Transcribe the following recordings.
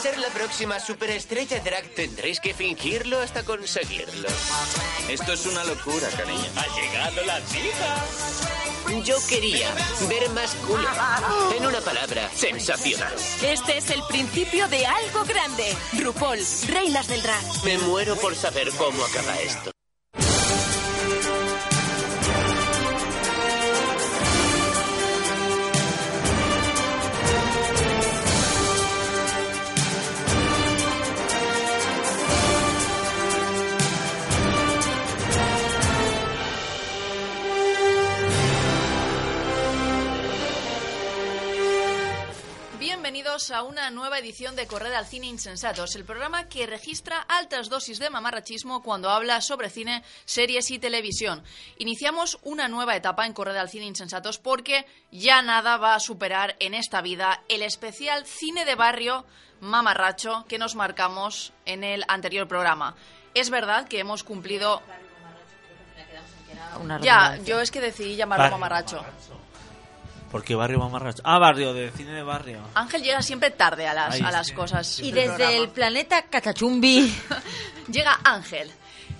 ser la próxima superestrella drag tendréis que fingirlo hasta conseguirlo. Esto es una locura, cariño. Ha llegado la diva. Yo quería ver más culo. En una palabra, sensacional. Este es el principio de algo grande. RuPaul, reinas del drag. Me muero por saber cómo acaba esto. Bienvenidos a una nueva edición de Correr al Cine Insensatos, el programa que registra altas dosis de mamarrachismo cuando habla sobre cine, series y televisión. Iniciamos una nueva etapa en Correr al Cine Insensatos porque ya nada va a superar en esta vida el especial cine de barrio mamarracho que nos marcamos en el anterior programa. Es verdad que hemos cumplido... Ya, yo es que decidí llamarlo Barrio mamarracho. ¿Por qué barrio mamarracho? Ah, barrio, de cine de barrio. Ángel llega siempre tarde a las, Ahí a las sí. cosas. Y desde programa. el planeta Cachachumbi. Llega Ángel.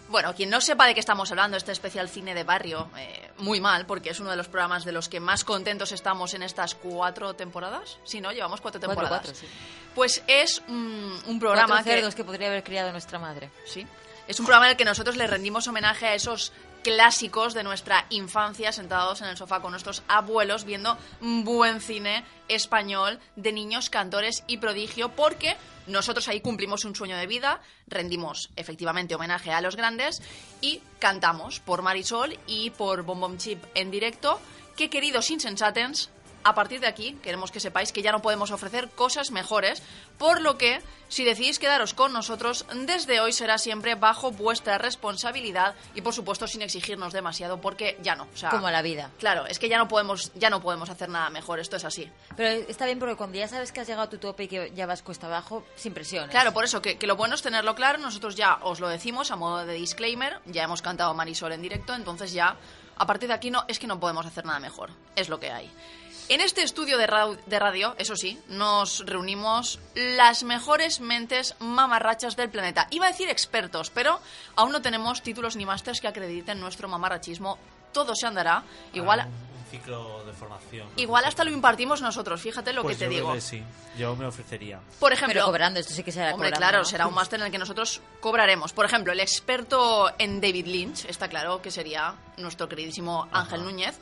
Bueno, quien no sepa de qué estamos hablando, este especial cine de barrio, eh, muy mal, porque es uno de los programas de los que más contentos estamos en estas cuatro temporadas. Sí, ¿no? Llevamos cuatro temporadas. cuatro, sí. Pues es mm, un programa Cuatro que... cerdos que podría haber criado nuestra madre. Sí. Es un programa en el que nosotros le rendimos homenaje a esos clásicos de nuestra infancia sentados en el sofá con nuestros abuelos viendo buen cine español de niños, cantores y prodigio porque nosotros ahí cumplimos un sueño de vida, rendimos efectivamente homenaje a los grandes y cantamos por Marisol y por Bom Bom Chip en directo. Que queridos insensatens a partir de aquí queremos que sepáis que ya no podemos ofrecer cosas mejores, por lo que si decidís quedaros con nosotros, desde hoy será siempre bajo vuestra responsabilidad y por supuesto sin exigirnos demasiado, porque ya no. O sea, Como la vida. Claro, es que ya no podemos, ya no podemos hacer nada mejor, esto es así. Pero está bien porque cuando ya sabes que has llegado a tu tope y que ya vas cuesta abajo, sin presiones. Claro, por eso que, que lo bueno es tenerlo claro, nosotros ya os lo decimos a modo de disclaimer, ya hemos cantado Marisol en directo, entonces ya a partir de aquí no es que no podemos hacer nada mejor, es lo que hay. En este estudio de, ra- de radio, eso sí, nos reunimos las mejores mentes mamarrachas del planeta. Iba a decir expertos, pero aún no tenemos títulos ni másters que acrediten nuestro mamarrachismo. Todo se andará. Igual, Ah, un, un ciclo de formación. ¿no? igual hasta lo impartimos nosotros, fíjate lo Pues que te yo creo digo. que sí. Yo me ofrecería. Por ejemplo, Pero cobrando, esto sí que será Hombre, cobrando, claro, ¿no? será un máster en el que nosotros cobraremos. Por ejemplo, el experto en David Lynch, está claro que sería nuestro queridísimo Ángel Núñez,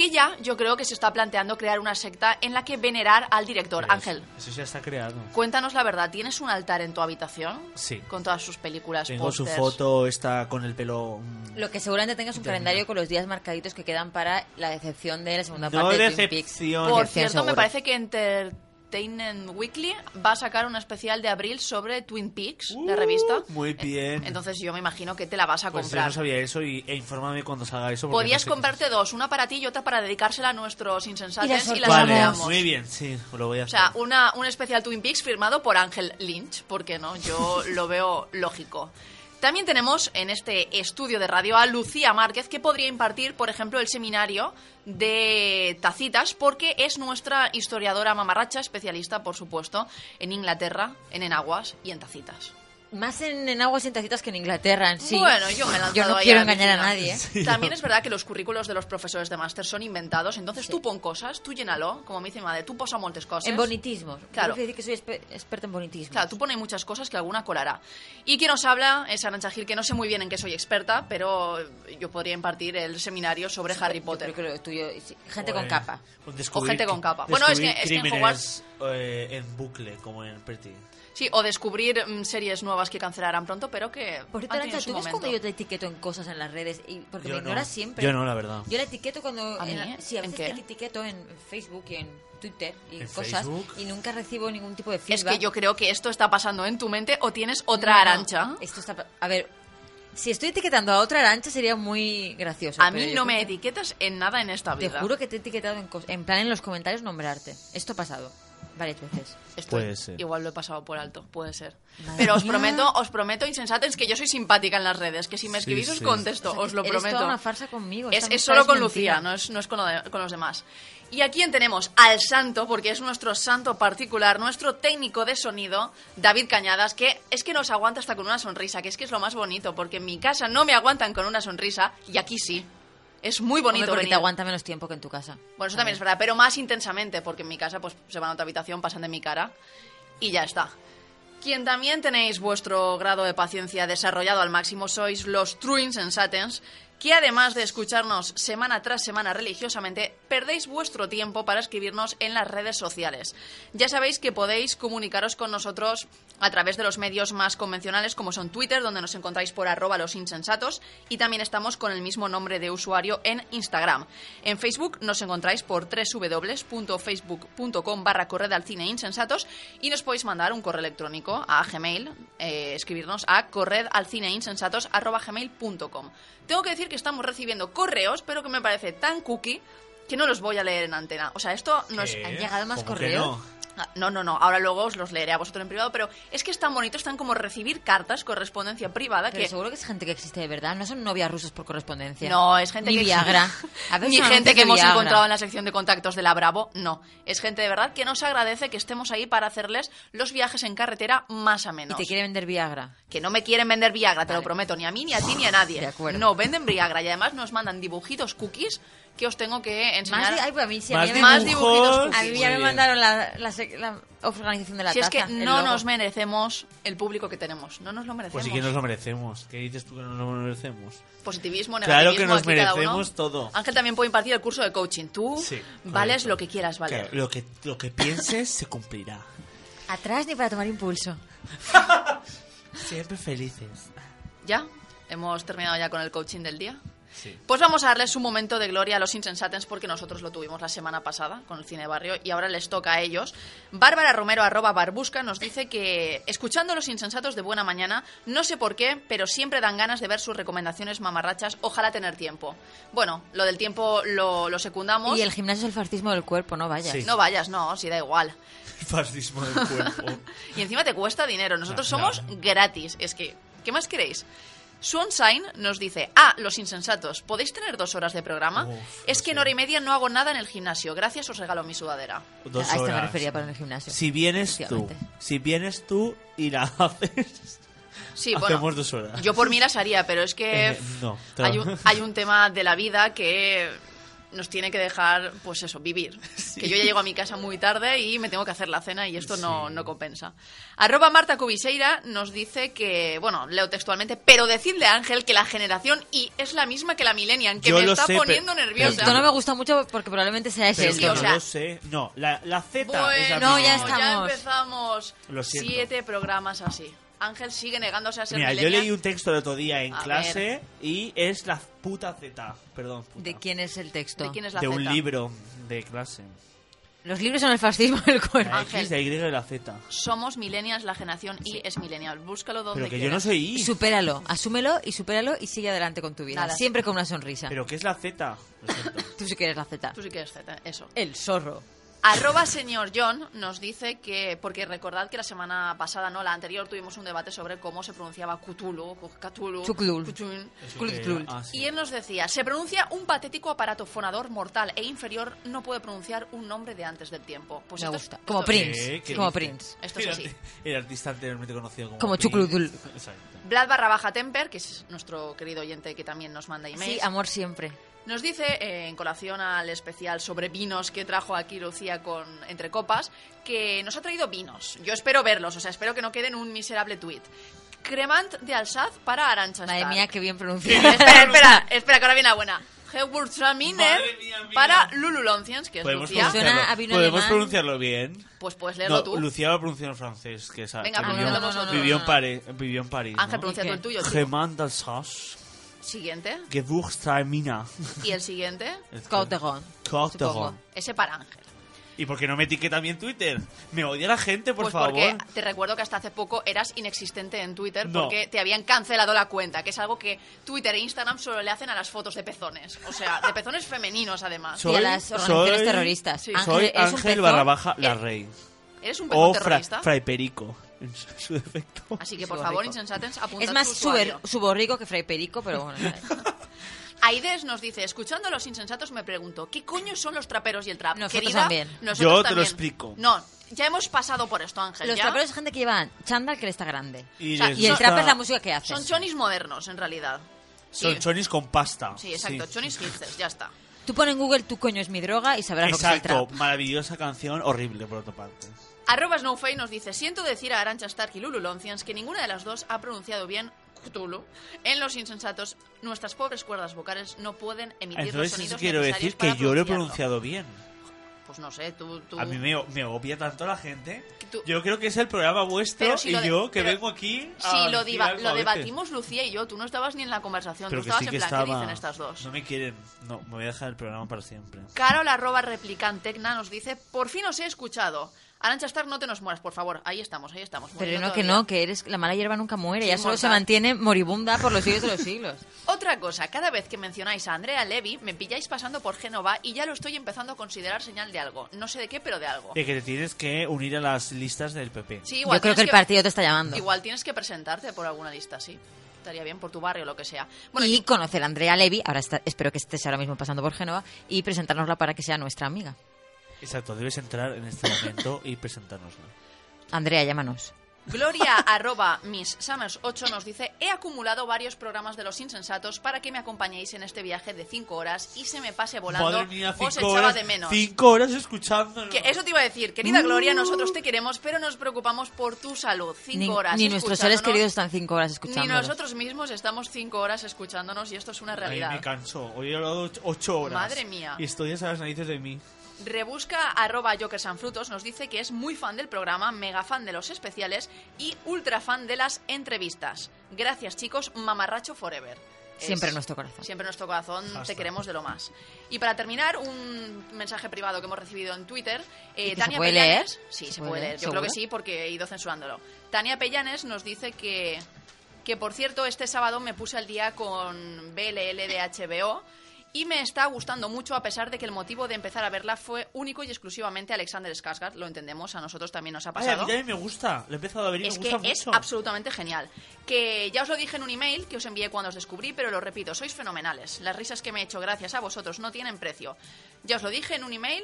que ya yo creo que se está planteando crear una secta en la que venerar al director. Pero Ángel, Eso, ya está creado. cuéntanos la verdad, ¿tienes un altar en tu habitación? Sí. Con todas sus películas, Tengo su pósters? foto, está con el pelo. mm, Lo que seguramente tengas un calendario con los días marcaditos que quedan para la decepción de la segunda No parte de Twin Peaks. decepción. Por cierto, me parece que Entertainment Weekly va a sacar un especial de abril sobre Twin Peaks, la revista. Uh, Muy bien. Entonces yo me imagino que te la vas a pues yo comprar. no sabía eso y, e infórmame cuando salga eso. porque Podías no sé- comprarte dos, una para ti y otra para dedicársela a nuestros insensatos Y las y las Vale, sorteamos. muy bien, sí, lo voy a O hacer. sea, una, un especial Twin Peaks firmado por Ángel Lynch, porque no, yo lo veo lógico. También tenemos en este estudio de radio a Lucía Márquez, que podría impartir, por ejemplo, el seminario de tacitas, porque es nuestra historiadora mamarracha, especialista, por supuesto, en Inglaterra, en enaguas y en tacitas. Más en, en aguas y en tacitas que en Inglaterra en sí. Bueno, yo me he lanzado Yo no ahí quiero a la engañar a nadie. ¿eh? También es verdad que los currículos de los profesores de máster son inventados, entonces tú pon cosas, tú llénalo, como me dice mi madre, tú posa moltes cosas. En bonitismos. Claro. Quiero decir que soy espe- experta en bonitismos. Claro, tú pones muchas cosas que alguna colará. Y quien nos habla es Arancha Gil, que no sé muy bien en qué soy experta, pero yo podría impartir el seminario sobre Harry Yo Potter. creo que sí, Gente con capa. pues O gente con capa. Bueno, es que- es que en crímenes, eh, en bucle, como en Pretty. Sí, o descubrir mm, series nuevas que cancelarán pronto, pero que Por cierto, han Arancha, su ¿tú ves momento. cuando yo te etiqueto en cosas en las redes? Y, porque Yo me no. ignoras siempre. Yo no, la verdad. Yo la etiqueto cuando... ¿A mí? en la- sí, a ¿En veces qué? te etiqueto en Facebook y en Twitter y ¿En cosas. Facebook? Y nunca recibo ningún tipo de Es feedback. que yo creo que esto está pasando en tu mente o tienes otra No, no, Arancha. Esto está... pa- A ver, si estoy etiquetando a otra Arancha sería muy gracioso. A pero mí yo no creo me que- etiquetas en nada en esta Te vida. juro que te he etiquetado en, cos- en plan en los comentarios nombrarte. Esto ha pasado. Varias veces. Esto Puede ser. Igual lo he pasado por alto, puede ser. Madre Pero os mía. prometo, os prometo, insensatos, que yo soy simpática en las redes, que si me Sí, escribís os sí. contesto, O sea, os lo eres prometo. toda una farsa conmigo. Es, es solo con mentira. Lucía, no es, no es con, lo de- con los demás. Y a quién tenemos al santo, porque es nuestro santo particular, nuestro técnico de sonido, David Cañadas, que es que nos aguanta hasta con una sonrisa, que es que es lo más bonito, porque en mi casa no me aguantan con una sonrisa y aquí sí. Es muy Hombre, bonito. porque venir. te aguanta menos tiempo que en tu casa. Bueno, eso también es verdad, pero más intensamente, porque en mi casa pues se van a otra habitación, pasan de mi cara y ya está. Quien también tenéis vuestro grado de paciencia desarrollado al máximo sois los True Insensatens, que además de escucharnos semana tras semana religiosamente, perdéis vuestro tiempo para escribirnos en las redes sociales. Ya sabéis que podéis comunicaros con nosotros a través de los medios más convencionales como son Twitter, donde nos encontráis por arroba los insensatos, y también estamos con el mismo nombre de usuario en Instagram. En Facebook nos encontráis por www.facebook.com barra corred al cine insensatos y nos podéis mandar un correo electrónico a Gmail, eh, escribirnos a corred al cine insensatos arroba gmail.com. Tengo que decir que estamos recibiendo correos, pero que me parece tan cookie que no los voy a leer en antena. O sea, esto no es... ¿Qué? ¿Han llegado más ¿Cómo que correos? No? Ah, No, no, no, ahora luego os los leeré a vosotros en privado, pero es que es tan bonito, es tan como recibir cartas, correspondencia privada, Pero que... seguro que es gente que existe de verdad. No son novias rusas por correspondencia. No, es gente Ni que... Viagra. A veces Ni gente que hemos Viagra. encontrado en la sección de contactos de la Bravo, no. Es gente de verdad que nos agradece que estemos ahí para hacerles los viajes en carretera más a Y menos. te quiere vender Viagra. Que no me quieren vender Viagra, te lo prometo, ni a mí, ni a ti, ni a nadie. De acuerdo. No, venden Viagra y además nos mandan dibujitos cookies que os tengo que enseñar. Más, ay, pues a mí sí, a Más mí, me- Más dibujitos a mí ya me bien. mandaron la, la la organización de la Si es taza. que el no logo. nos merecemos el público que tenemos. No nos lo merecemos. Pues sí que nos lo merecemos. ¿Qué dices tú que no nos lo merecemos? Positivismo, Claro que negativismo, nos merecemos todo. Ángel también puede impartir el curso de coaching. Tú Sí, vales correcto. lo que quieras valer. Claro, lo, que, lo que pienses se cumplirá. Atrás ni para tomar impulso. Siempre felices. ¿Ya? ¿Hemos terminado ya con el coaching del día? Sí. Pues vamos a darles un momento de gloria a los Insensatens porque nosotros lo tuvimos la semana pasada con el cine de barrio y ahora les toca a ellos. Bárbara Romero arroba barbusca nos dice que escuchando los insensatos de buena mañana, no sé por qué, pero siempre dan ganas de ver sus recomendaciones mamarrachas, ojalá tener tiempo. Bueno, lo del tiempo lo, lo secundamos. Y el gimnasio es el fascismo del cuerpo, no vayas. Sí. No vayas, no, si da igual. Fascismo del cuerpo. Y encima te cuesta dinero. Nosotros somos gratis. Es que, ¿qué más queréis? Swansign nos dice, ah, los insensatos, ¿podéis tener dos horas de programa? Uf, es que en hora y media no hago nada en el gimnasio. Gracias, os regalo mi sudadera. Dos a esto me refería para el gimnasio. Si vienes tú, si vienes tú y la haces, Sí, bueno, dos horas. yo por mí las haría, pero es que Eh, no, hay, un, hay un tema de la vida que nos tiene que dejar, pues eso, vivir. Que yo ya llego a mi casa muy tarde y me tengo que hacer la cena y esto no, Sí. no compensa. Arroba Marta Cubiseira nos dice que, bueno, leo textualmente, pero decidle a Ángel que la generación Y es la misma que la Millennial, que Yo me está sé, poniendo pero- nerviosa. Esto no me gusta mucho porque probablemente sea ese sí, o no tono. sea- lo sé. No, la, la Z Bueno, es la No, ya estamos. empezamos. Lo siento. Siete programas así. Ángel sigue negándose a ser Mira, yo leí un texto el otro día en A clase y es la puta Z. Perdón, puta. ¿De quién es el texto? ¿De quién es la De un Z? libro de clase. Los libros son el fascismo del cuerpo. La Ángel. X, la Y y la Z. Somos millennials, la generación Y es millennial. Búscalo donde Pero que yo quieras. no soy I. Supéralo, asúmelo y supéralo y sigue adelante con tu vida. Nada. Siempre con una sonrisa. Pero ¿qué es la Z? Lo siento. Tú sí que eres la Z. Tú sí que eres Z, eso. El zorro. Arroba señor John nos dice que, porque recordad que la semana pasada, no, la anterior, tuvimos un debate sobre cómo se pronunciaba Cthulhu, Cthulhu. Cthulhu. Cthulhu. Ah, sí. Y él nos decía, se pronuncia un patético aparato fonador mortal e inferior, no puede pronunciar un nombre de antes del tiempo. Pues Me esto es- gusta. esto Como es- Prince. ¿Qué? ¿Qué Como dice? Prince. Esto es el, así. el artista anteriormente conocido como, Como. Chucludul. Exacto. Vlad barra baja Temper, que es nuestro querido oyente que también nos manda emails. Sí, amor siempre. Nos dice, eh, en colación al especial sobre vinos que trajo aquí Lucía con Entre Copas, que nos ha traído vinos. Yo espero verlos, o sea, espero que no queden un miserable tuit. Cremant de Alsaz para Arancha Madre Stark. mía, qué bien pronunciado. espera, espera, espera, que ahora viene la buena. Mía. para Lulu Loncians, que es ¿Podemos, Lucía. Suena pronunciarlo, a vino ¿podemos alemán. pronunciarlo bien? Pues puedes leerlo No, tú. Lucía lo pronuncia en francés, que, esa, Venga, pronuncialo vivió, vosotros. vivió, No, en no, no. París, vivió en París. Ángel, ¿no? pronuncia tú el tuyo. chico. Gemant d'Alsace, Siguiente. Gewürztraminer. Y el siguiente, Cautegon. Cauteron. ese para Ángel. ¿Y por qué no me etiqueta a mí en Twitter? Me odia la gente, por pues favor. porque te recuerdo que hasta hace poco eras inexistente en Twitter No. porque te habían cancelado la cuenta, que es algo que Twitter e Instagram solo le hacen a las fotos de pezones. O sea, de pezones femeninos además. Soy- y a las organizaciones soy- terroristas. Sí. Ángel, Soy Ángel barra baja la Eh, rey. Eres un pezón O fra- terrorista. Fray Perico, en su, defecto. Así que, por favor, insensatens, apuntad Es más su suber- suborrico que Fray Perico, pero bueno. Aides nos dice, escuchando a los insensatos me pregunto, ¿qué coño son los traperos y el trap? Nosotros Querida, también. nosotros Yo te lo también. explico. No, ya hemos pasado por esto, Ángel. Los ¿ya? traperos es gente que llevan chándal que le está grande. Y, O sea, Y el trap es la música que hace. Son chonis modernos, en realidad. Son Sí. chonis con pasta. Sí, exacto, chonis hipsters, ya está. Tú pones en Google tu coño es mi droga y sabrás lo que es el Exacto, trap. maravillosa canción, horrible por otra parte. Arroba Snowfay nos dice, siento decir a Arancha Stark y Lulu Loncians que ninguna de las dos ha pronunciado bien Cthulhu. En Los Insensatos, nuestras pobres cuerdas vocales no pueden emitir los Entonces sonidos eso quiero necesarios decir que para yo lo he pronunciado bien. Pues no sé, tú... tú... A mí me, me obvia tanto la gente. Tú- Yo creo que es el programa vuestro si y de- yo que pero vengo aquí a Si lo, diva- lo debatimos Lucía y yo, tú no estabas ni en la conversación, Pero tú estabas sí en que plan, estaba... ¿qué dicen estas dos? No me quieren. No, me voy a dejar el programa para siempre. Carol arroba replicantecna nos dice, por fin os he escuchado. Arancha Stark, no te nos mueras, por favor. Ahí estamos, ahí estamos. Pero no, que no, que eres la mala hierba nunca muere. Sí, Ella solo se mantiene moribunda por los siglos de los siglos. Otra cosa, cada vez que mencionáis a Andrea Levy, me pilláis pasando por Génova y ya lo estoy empezando a considerar señal de algo. No sé de qué, pero de algo. De que te tienes que unir a las listas del PP. Sí, igual Yo creo que el partido te está llamando. Igual tienes que presentarte por alguna lista, sí. Estaría bien, por tu barrio o lo que sea. Bueno, y conocer a Andrea Levy, ahora está- espero que estés ahora mismo pasando por Génova, y presentárnosla para que sea nuestra amiga. Exacto, debes entrar en este momento y presentárnoslo. Andrea, llámanos. Gloria arroba Miss Summers 8 nos dice he acumulado varios programas de los insensatos para que me acompañéis en este viaje de 5 horas y se me pase volando Madre mía, os cinco echaba horas, de menos cinco horas escuchándonos. que eso te iba a decir querida Gloria nosotros te queremos pero nos preocupamos por tu salud 5 Ni, horas ni nuestros seres queridos están cinco horas ni escuchándonos. nosotros mismos estamos 5 horas escuchándonos y esto es una realidad me canso. Hoy he hablado ocho- ocho horas. Madre mía. Y estoy hasta las narices de mí. Rebusca arroba Jokers and Frutos nos dice que es muy fan del programa, mega fan de los especiales y ultra fan de las entrevistas. Gracias chicos, mamarracho forever. Es- Siempre en nuestro corazón. Siempre en nuestro corazón te queremos de lo más. Y para terminar, un mensaje privado que hemos recibido en Twitter. eh, ¿Y que se Tania puede Pellanes, leer? Sí, ¿Se se, puede puede leer? Yo creo que sí, porque he ido censurándolo. Tania Pellanes nos dice que, que, por cierto, este sábado me puse al día con BLL de HBO y me está gustando mucho a pesar de que el motivo de empezar a verla fue único y exclusivamente Alexander Skarsgård. Lo entendemos, a nosotros también nos ha Ay, a pasado. mí también me gusta. Lo he empezado a ver y Es me que es absolutamente genial. Que ya os lo dije en un email que os envié cuando os descubrí, pero lo repito, sois fenomenales. Las risas que me he hecho gracias a vosotros no tienen precio. Ya os lo dije en un email,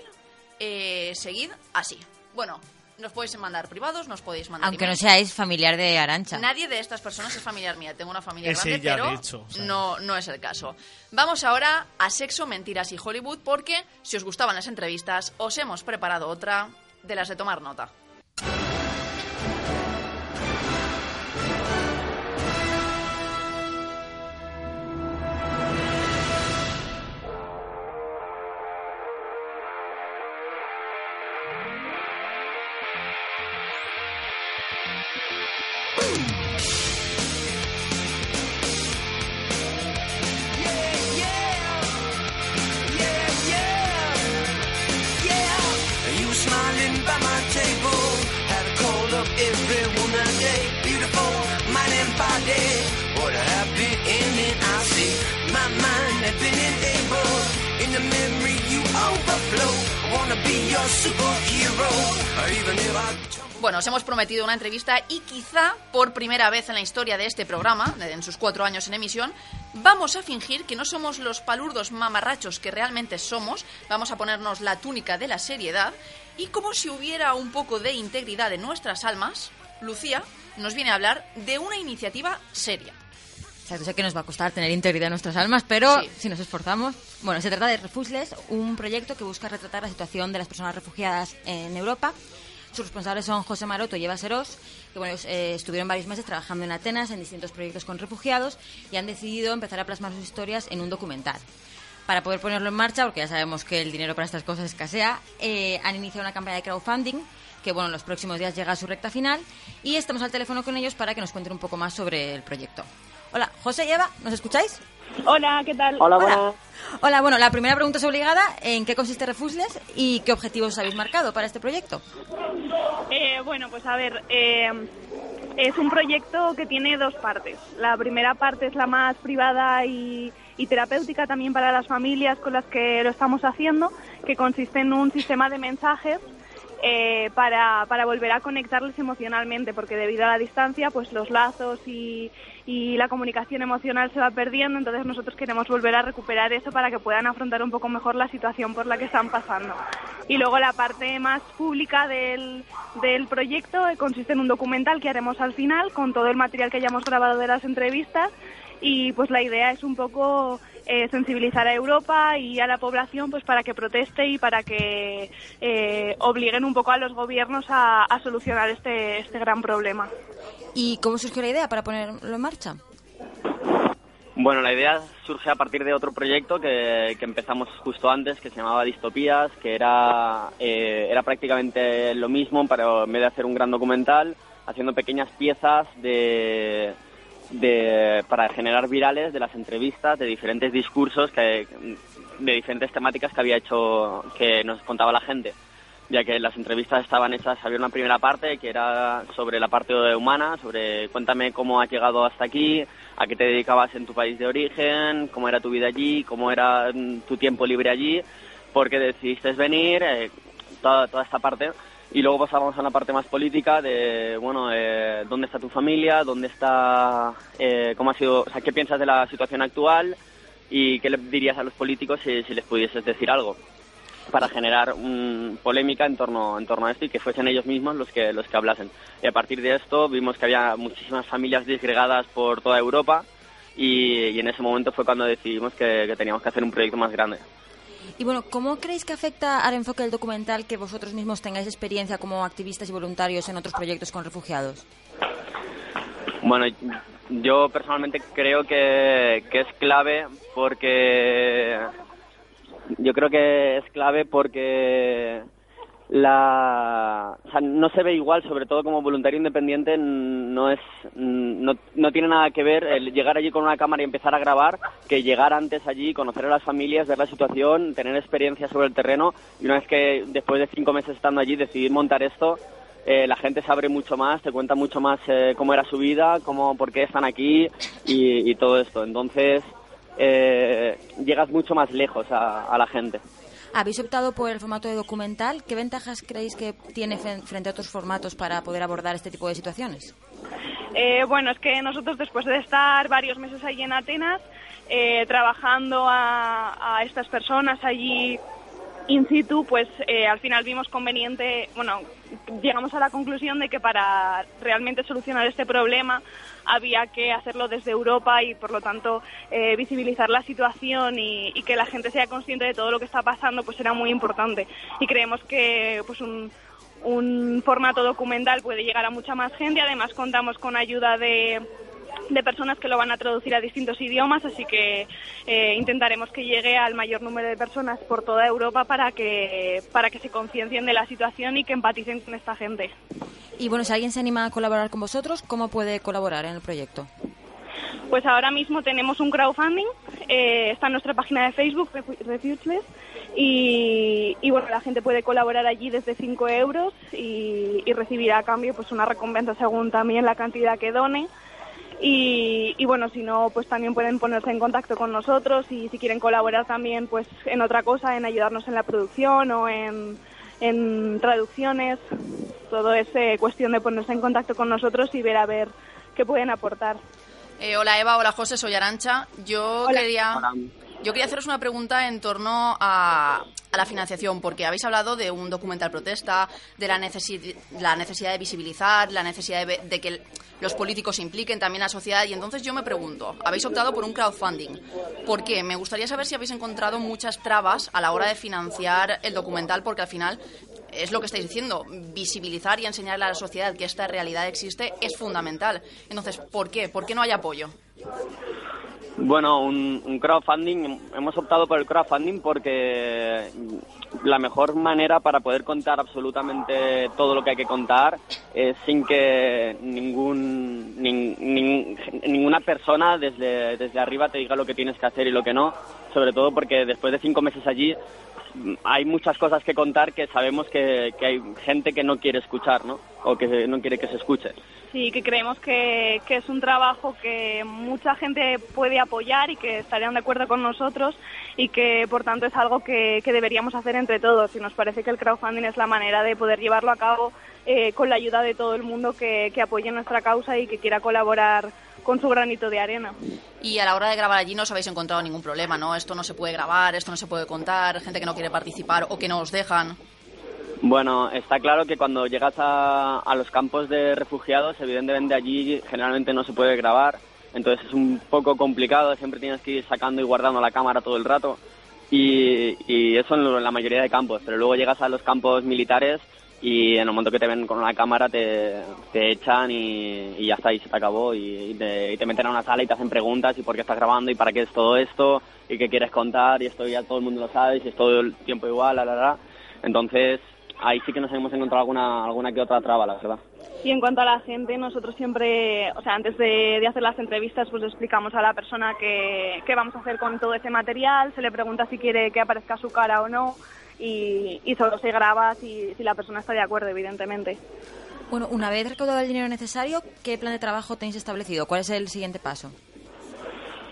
eh, seguid así. Bueno, nos podéis mandar privados, nos podéis mandar Aunque no seáis familiar de Arancha. Nadie de estas personas es familiar mía. Tengo una familia Es grande, ella, pero de hecho, o sea. no, no es el caso. Vamos ahora a sexo, mentiras y Hollywood, porque si os gustaban las entrevistas, os hemos preparado otra de las de tomar nota. Entrevista y quizá por primera vez en la historia de este programa, en sus cuatro años en emisión, vamos a fingir que no somos los palurdos mamarrachos que realmente somos, vamos a ponernos la túnica de la seriedad y como si hubiera un poco de integridad en nuestras almas, Lucía nos viene a hablar de una iniciativa seria. Exacto, sé que nos va a costar tener integridad en nuestras almas, pero Sí. si nos esforzamos. Bueno, se trata de Refusles, un proyecto que busca retratar la situación de las personas refugiadas en Europa. Sus responsables son José Maroto y Eva Serós, que bueno, eh, estuvieron varios meses trabajando en Atenas en distintos proyectos con refugiados y han decidido empezar a plasmar sus historias en un documental. Para poder ponerlo en marcha, porque ya sabemos que el dinero para estas cosas escasea, eh, han iniciado una campaña de crowdfunding que bueno, en los próximos días llega a su recta final y estamos al teléfono con ellos para que nos cuenten un poco más sobre el proyecto. Hola, José y Eva, ¿nos escucháis? Hola, ¿qué tal? Hola. Hola, bueno, la primera pregunta es obligada. ¿En qué consiste Refusles y qué objetivos habéis marcado para este proyecto? Eh, bueno, pues a ver, eh, es un proyecto que tiene dos partes. La primera parte es la más privada y, y terapéutica también para las familias con las que lo estamos haciendo, que consiste en un sistema de mensajes eh, para, para volver a conectarles emocionalmente, porque debido a la distancia, pues los lazos y, y la comunicación emocional se va perdiendo, entonces nosotros queremos volver a recuperar eso para que puedan afrontar un poco mejor la situación por la que están pasando. Y luego la parte más pública del, del proyecto eh, consiste en un documental que haremos al final con todo el material que hayamos grabado de las entrevistas y pues la idea es un poco eh, sensibilizar a Europa y a la población pues para que proteste y para que eh, obliguen un poco a los gobiernos a, a solucionar este, este gran problema. ¿Y cómo surgió la idea para ponerlo en marcha? Bueno, la idea surge a partir de otro proyecto que, que empezamos justo antes, que se llamaba Distopías, que era, eh, era prácticamente lo mismo, pero en vez de hacer un gran documental, haciendo pequeñas piezas de, de, para generar virales de las entrevistas, de diferentes discursos, que, de diferentes temáticas que había hecho, que nos contaba la gente ya que las entrevistas estaban hechas, había una primera parte que era sobre la parte humana, sobre cuéntame cómo has llegado hasta aquí, a qué te dedicabas en tu país de origen, cómo era tu vida allí, cómo era mm, tu tiempo libre allí, por qué decidiste venir, eh, toda, toda esta parte. Y luego pasábamos a una parte más política de, bueno, eh, dónde está tu familia, dónde está, eh, cómo ha sido, o sea, qué piensas de la situación actual y qué le dirías a los políticos si, si les pudieses decir algo para generar un, polémica en torno, en torno a esto y que fuesen ellos mismos los que, los que hablasen. Y a partir de esto vimos que había muchísimas familias disgregadas por toda Europa y, y en ese momento fue cuando decidimos que, que teníamos que hacer un proyecto más grande. Y bueno, ¿cómo creéis que afecta al enfoque del documental que vosotros mismos tengáis experiencia como activistas y voluntarios en otros proyectos con refugiados? Bueno, yo personalmente creo que, que es clave porque yo creo que es clave porque la o sea, no se ve igual sobre todo como voluntario independiente no es no, no tiene nada que ver el llegar allí con una cámara y empezar a grabar que llegar antes allí conocer a las familias ver la situación tener experiencia sobre el terreno. Y una vez que después de cinco meses estando allí decidir montar esto eh, la gente se abre mucho más te cuenta mucho más eh, cómo era su vida cómo por qué están aquí y, y todo esto. Entonces eh, llegas mucho más lejos a, a la gente Habéis optado por el formato de documental. ¿Qué ventajas creéis que tiene frente a otros formatos para poder abordar este tipo de situaciones? Eh, bueno, es que nosotros después de estar varios meses allí en Atenas, eh, trabajando a, a estas personas allí in situ, pues eh, al final vimos conveniente, bueno, llegamos a la conclusión de que para realmente solucionar este problema había que hacerlo desde Europa y por lo tanto eh, visibilizar la situación y, que la gente sea consciente de todo lo que está pasando, pues era muy importante. Y creemos que pues un, un formato documental puede llegar a mucha más gente. Además, contamos con ayuda de, de personas que lo van a traducir a distintos idiomas, así que eh, intentaremos que llegue al mayor número de personas por toda Europa para que, para que se conciencien de la situación y que empaticen con esta gente. Y bueno, si alguien se anima a colaborar con vosotros, ¿cómo puede colaborar en el proyecto? Pues ahora mismo tenemos un crowdfunding, eh, está en nuestra página de Facebook, Refu- Refugeless, y, y bueno, la gente puede colaborar allí desde 5 euros y, y recibirá a cambio pues una recompensa según también la cantidad que done. Y, y bueno, si no, pues también pueden ponerse en contacto con nosotros y si quieren colaborar también pues en otra cosa, en ayudarnos en la producción o en, en traducciones, todo es eh, cuestión de ponerse en contacto con nosotros y ver a ver qué pueden aportar. Eh, hola Eva, hola José, soy Arancha. Yo Hola. quería yo quería haceros una pregunta en torno a, a la financiación, porque habéis hablado de un documental protesta, de la, necesi- la necesidad de visibilizar, la necesidad de, de que los políticos se impliquen también la sociedad, y entonces yo me pregunto, habéis optado por un crowdfunding. ¿Por qué? Me gustaría saber si habéis encontrado muchas trabas a la hora de financiar el documental, porque al final es lo que estáis diciendo, visibilizar y enseñarle a la sociedad que esta realidad existe es fundamental. Entonces, ¿por qué? ¿Por qué no hay apoyo? Bueno, un, un crowdfunding, hemos optado por el crowdfunding porque la mejor manera para poder contar absolutamente todo lo que hay que contar es sin que ningún, nin- nin- ninguna persona desde, desde arriba te diga lo que tienes que hacer y lo que no, sobre todo porque después de cinco meses allí hay muchas cosas que contar que sabemos que, hay gente que no quiere escuchar, ¿no? O que no quiere que se escuche. y que creemos que, es un trabajo que mucha gente puede apoyar y que estarían de acuerdo con nosotros y que por tanto es algo que, deberíamos hacer entre todos y nos parece que el crowdfunding es la manera de poder llevarlo a cabo eh, con la ayuda de todo el mundo que apoye nuestra causa y que quiera colaborar con su granito de arena. Y a la hora de grabar allí no os habéis encontrado ningún problema, ¿no? Esto no se puede grabar, esto no se puede contar, gente que no quiere participar o que no os dejan. Bueno, está claro que cuando llegas a, a los campos de refugiados, evidentemente allí generalmente no se puede grabar, entonces es un poco complicado, siempre tienes que ir sacando y guardando la cámara todo el rato, y, y eso en, la mayoría de campos, pero luego llegas a los campos militares y en el momento que te ven con una cámara te, te echan y, y ya está, y se te acabó, y, y te, y te meten a una sala y te hacen preguntas y por qué estás grabando y para qué es todo esto, y qué quieres contar, y esto ya todo el mundo lo sabe, y es todo el tiempo igual, la, la, la. Entonces, ahí sí que nos hemos encontrado alguna, alguna que otra traba, la verdad. Y en cuanto a la gente, nosotros siempre, o sea, antes de, de hacer las entrevistas, pues le explicamos a la persona qué qué vamos a hacer con todo ese material, se le pregunta si quiere que aparezca su cara o no, y, y solo se graba si, si la persona está de acuerdo, evidentemente. Bueno, una vez recaudado el dinero necesario, ¿qué plan de trabajo tenéis establecido? ¿Cuál es el siguiente paso?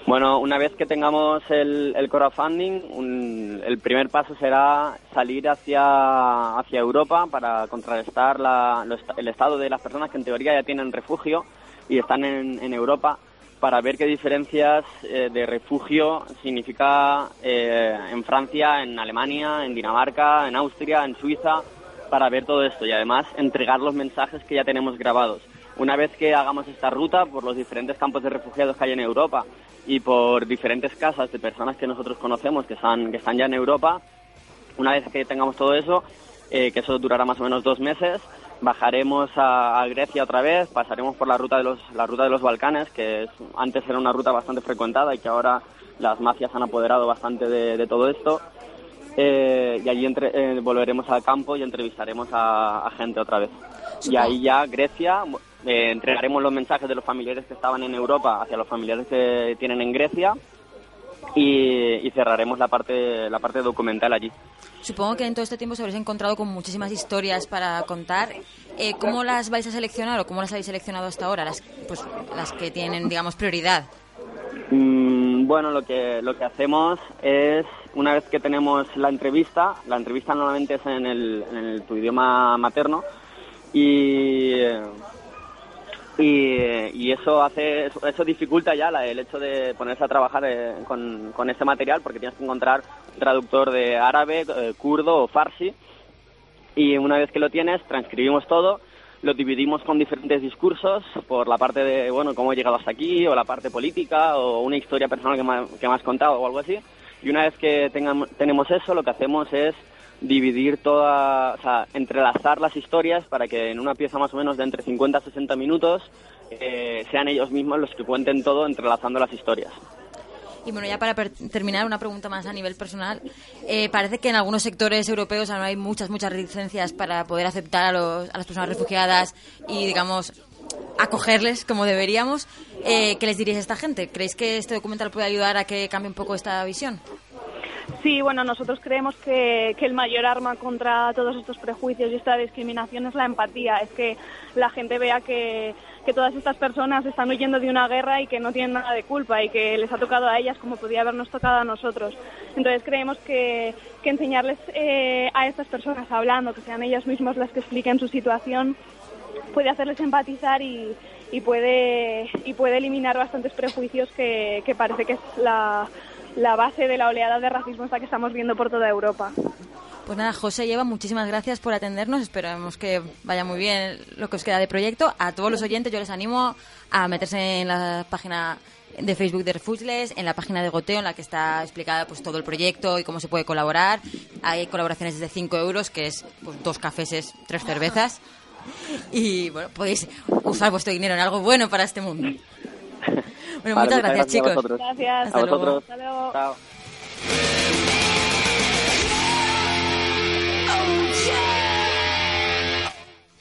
Bueno, una vez que tengamos el, el crowdfunding, un- el primer paso será salir hacia, hacia Europa para contrarrestar la- lo el estado de las personas que en teoría ya tienen refugio y están en, en Europa para ver qué diferencias eh, de refugio significa eh, en Francia, en Alemania, en Dinamarca, en Austria, en Suiza, para ver todo esto y además entregar los mensajes que ya tenemos grabados. Una vez que hagamos esta ruta por los diferentes campos de refugiados que hay en Europa y por diferentes casas de personas que nosotros conocemos que están, que están ya en Europa, una vez que tengamos todo eso, eh, que eso durará más o menos dos meses, bajaremos a, a Grecia otra vez, pasaremos por la ruta de los, la ruta de los Balcanes, que es- antes era una ruta bastante frecuentada y que ahora las mafias han apoderado bastante de, de todo esto. Eh, y allí entre- eh, volveremos al campo y entrevistaremos a, a gente otra vez. Y ahí ya Grecia, eh, entregaremos los mensajes de los familiares que estaban en Europa hacia los familiares que tienen en Grecia y, y cerraremos la parte, la parte documental allí. Supongo que en todo este tiempo os habréis encontrado con muchísimas historias para contar. Eh, ¿Cómo las vais a seleccionar o cómo las habéis seleccionado hasta ahora? Las, pues, las que tienen, digamos, prioridad. Mm, bueno, lo que, lo que hacemos es, una vez que tenemos la entrevista, la entrevista normalmente es en, el, en el- tu idioma materno, y, y, eso hace eso, dificulta ya la- el hecho de ponerse a trabajar eh, con, con este material, porque tienes que encontrar traductor de árabe, eh, kurdo o farsi, y una vez que lo tienes, transcribimos todo, lo dividimos con diferentes discursos por la parte de, bueno, cómo he llegado hasta aquí, o la parte política, o una historia personal que me, que me has contado, o algo así. Y una vez que tengamos, tenemos eso, lo que hacemos es dividir toda, o sea, entrelazar las historias para que en una pieza más o menos de entre 50 a 60 minutos eh, sean ellos mismos los que cuenten todo entrelazando las historias. Y bueno, ya para terminar, una pregunta más a nivel personal. Eh, parece que en algunos sectores europeos aún hay muchas, muchas reticencias para poder aceptar a, los- a las personas refugiadas y, digamos, acogerles como deberíamos. Eh, ¿Qué les diréis a esta gente? ¿Creéis que este documental puede ayudar a que cambie un poco esta visión? Sí, bueno, nosotros creemos que, el mayor arma contra todos estos prejuicios y esta discriminación es la empatía, es que la gente vea que, todas estas personas están huyendo de una guerra y que no tienen nada de culpa y que les ha tocado a ellas como podía habernos tocado a nosotros. Entonces creemos que, enseñarles eh, a estas personas hablando, que sean ellas mismas las que expliquen su situación, puede hacerles empatizar y, y puede y puede eliminar bastantes prejuicios que, que parece que es la, la base de la oleada de racismo esta que estamos viendo por toda Europa. Pues nada, José y Eva, muchísimas gracias por atendernos. Esperamos que vaya muy bien lo que os queda de proyecto. A todos los oyentes yo les animo a meterse en la página de Facebook de Refugles, en la página de Goteo, en la que está explicada pues todo el proyecto y cómo se puede colaborar. Hay colaboraciones desde 5 euros, que es pues, dos cafés, tres cervezas. Y bueno, podéis usar vuestro dinero en algo bueno para este mundo. Bueno, Vale, muchas gracias, a chicos. vosotros. Gracias. Hasta a luego. vosotros. Hasta luego. Chao.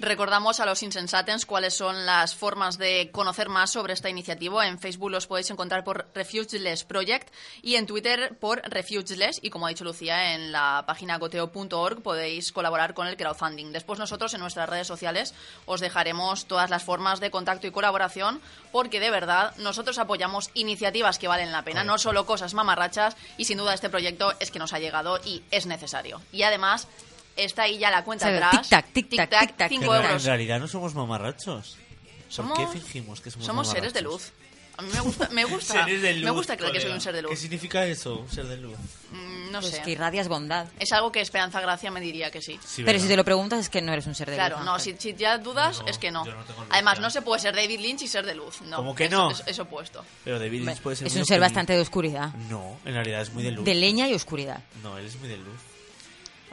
Recordamos a los insensatens cuáles son las formas de conocer más sobre esta iniciativa. En Facebook los podéis encontrar por Refugeless Project y en Twitter por Refugeless. Y como ha dicho Lucía, en la página goteo.org podéis colaborar con el crowdfunding. Después nosotros en nuestras redes sociales os dejaremos todas las formas de contacto y colaboración porque de verdad nosotros apoyamos iniciativas que valen la pena, no solo cosas mamarrachas y sin duda este proyecto es que nos ha llegado y es necesario. Y además está ahí ya la cuenta Sabe, atrás. tic-tac, tic-tac, tic-tac. cinco Pero en euros. realidad no somos mamarrachos. ¿Por qué fingimos que somos Somos seres de luz. A mí me gusta, me gusta, Seres de me luz, gusta creer que soy colega. un ser de ¿Qué luz. significa eso, un ser de luz? Mm, No Pues sé. que irradias bondad. Es algo que Esperanza Gracia me diría que sí. Sí, Pero ¿verdad? si te lo preguntas es que no eres un ser de Claro, luz, no, Ángel. si, si ya dudas, No, es que no. yo no tengo luz, Además, no se puede ser David Lynch y ser de luz. No, ¿Cómo que Eso- no? Es, es opuesto. Pero David Lynch puede ser Es muy un ser bastante de oscuridad. No, en realidad es muy de luz. De leña y oscuridad. No, él es muy de luz.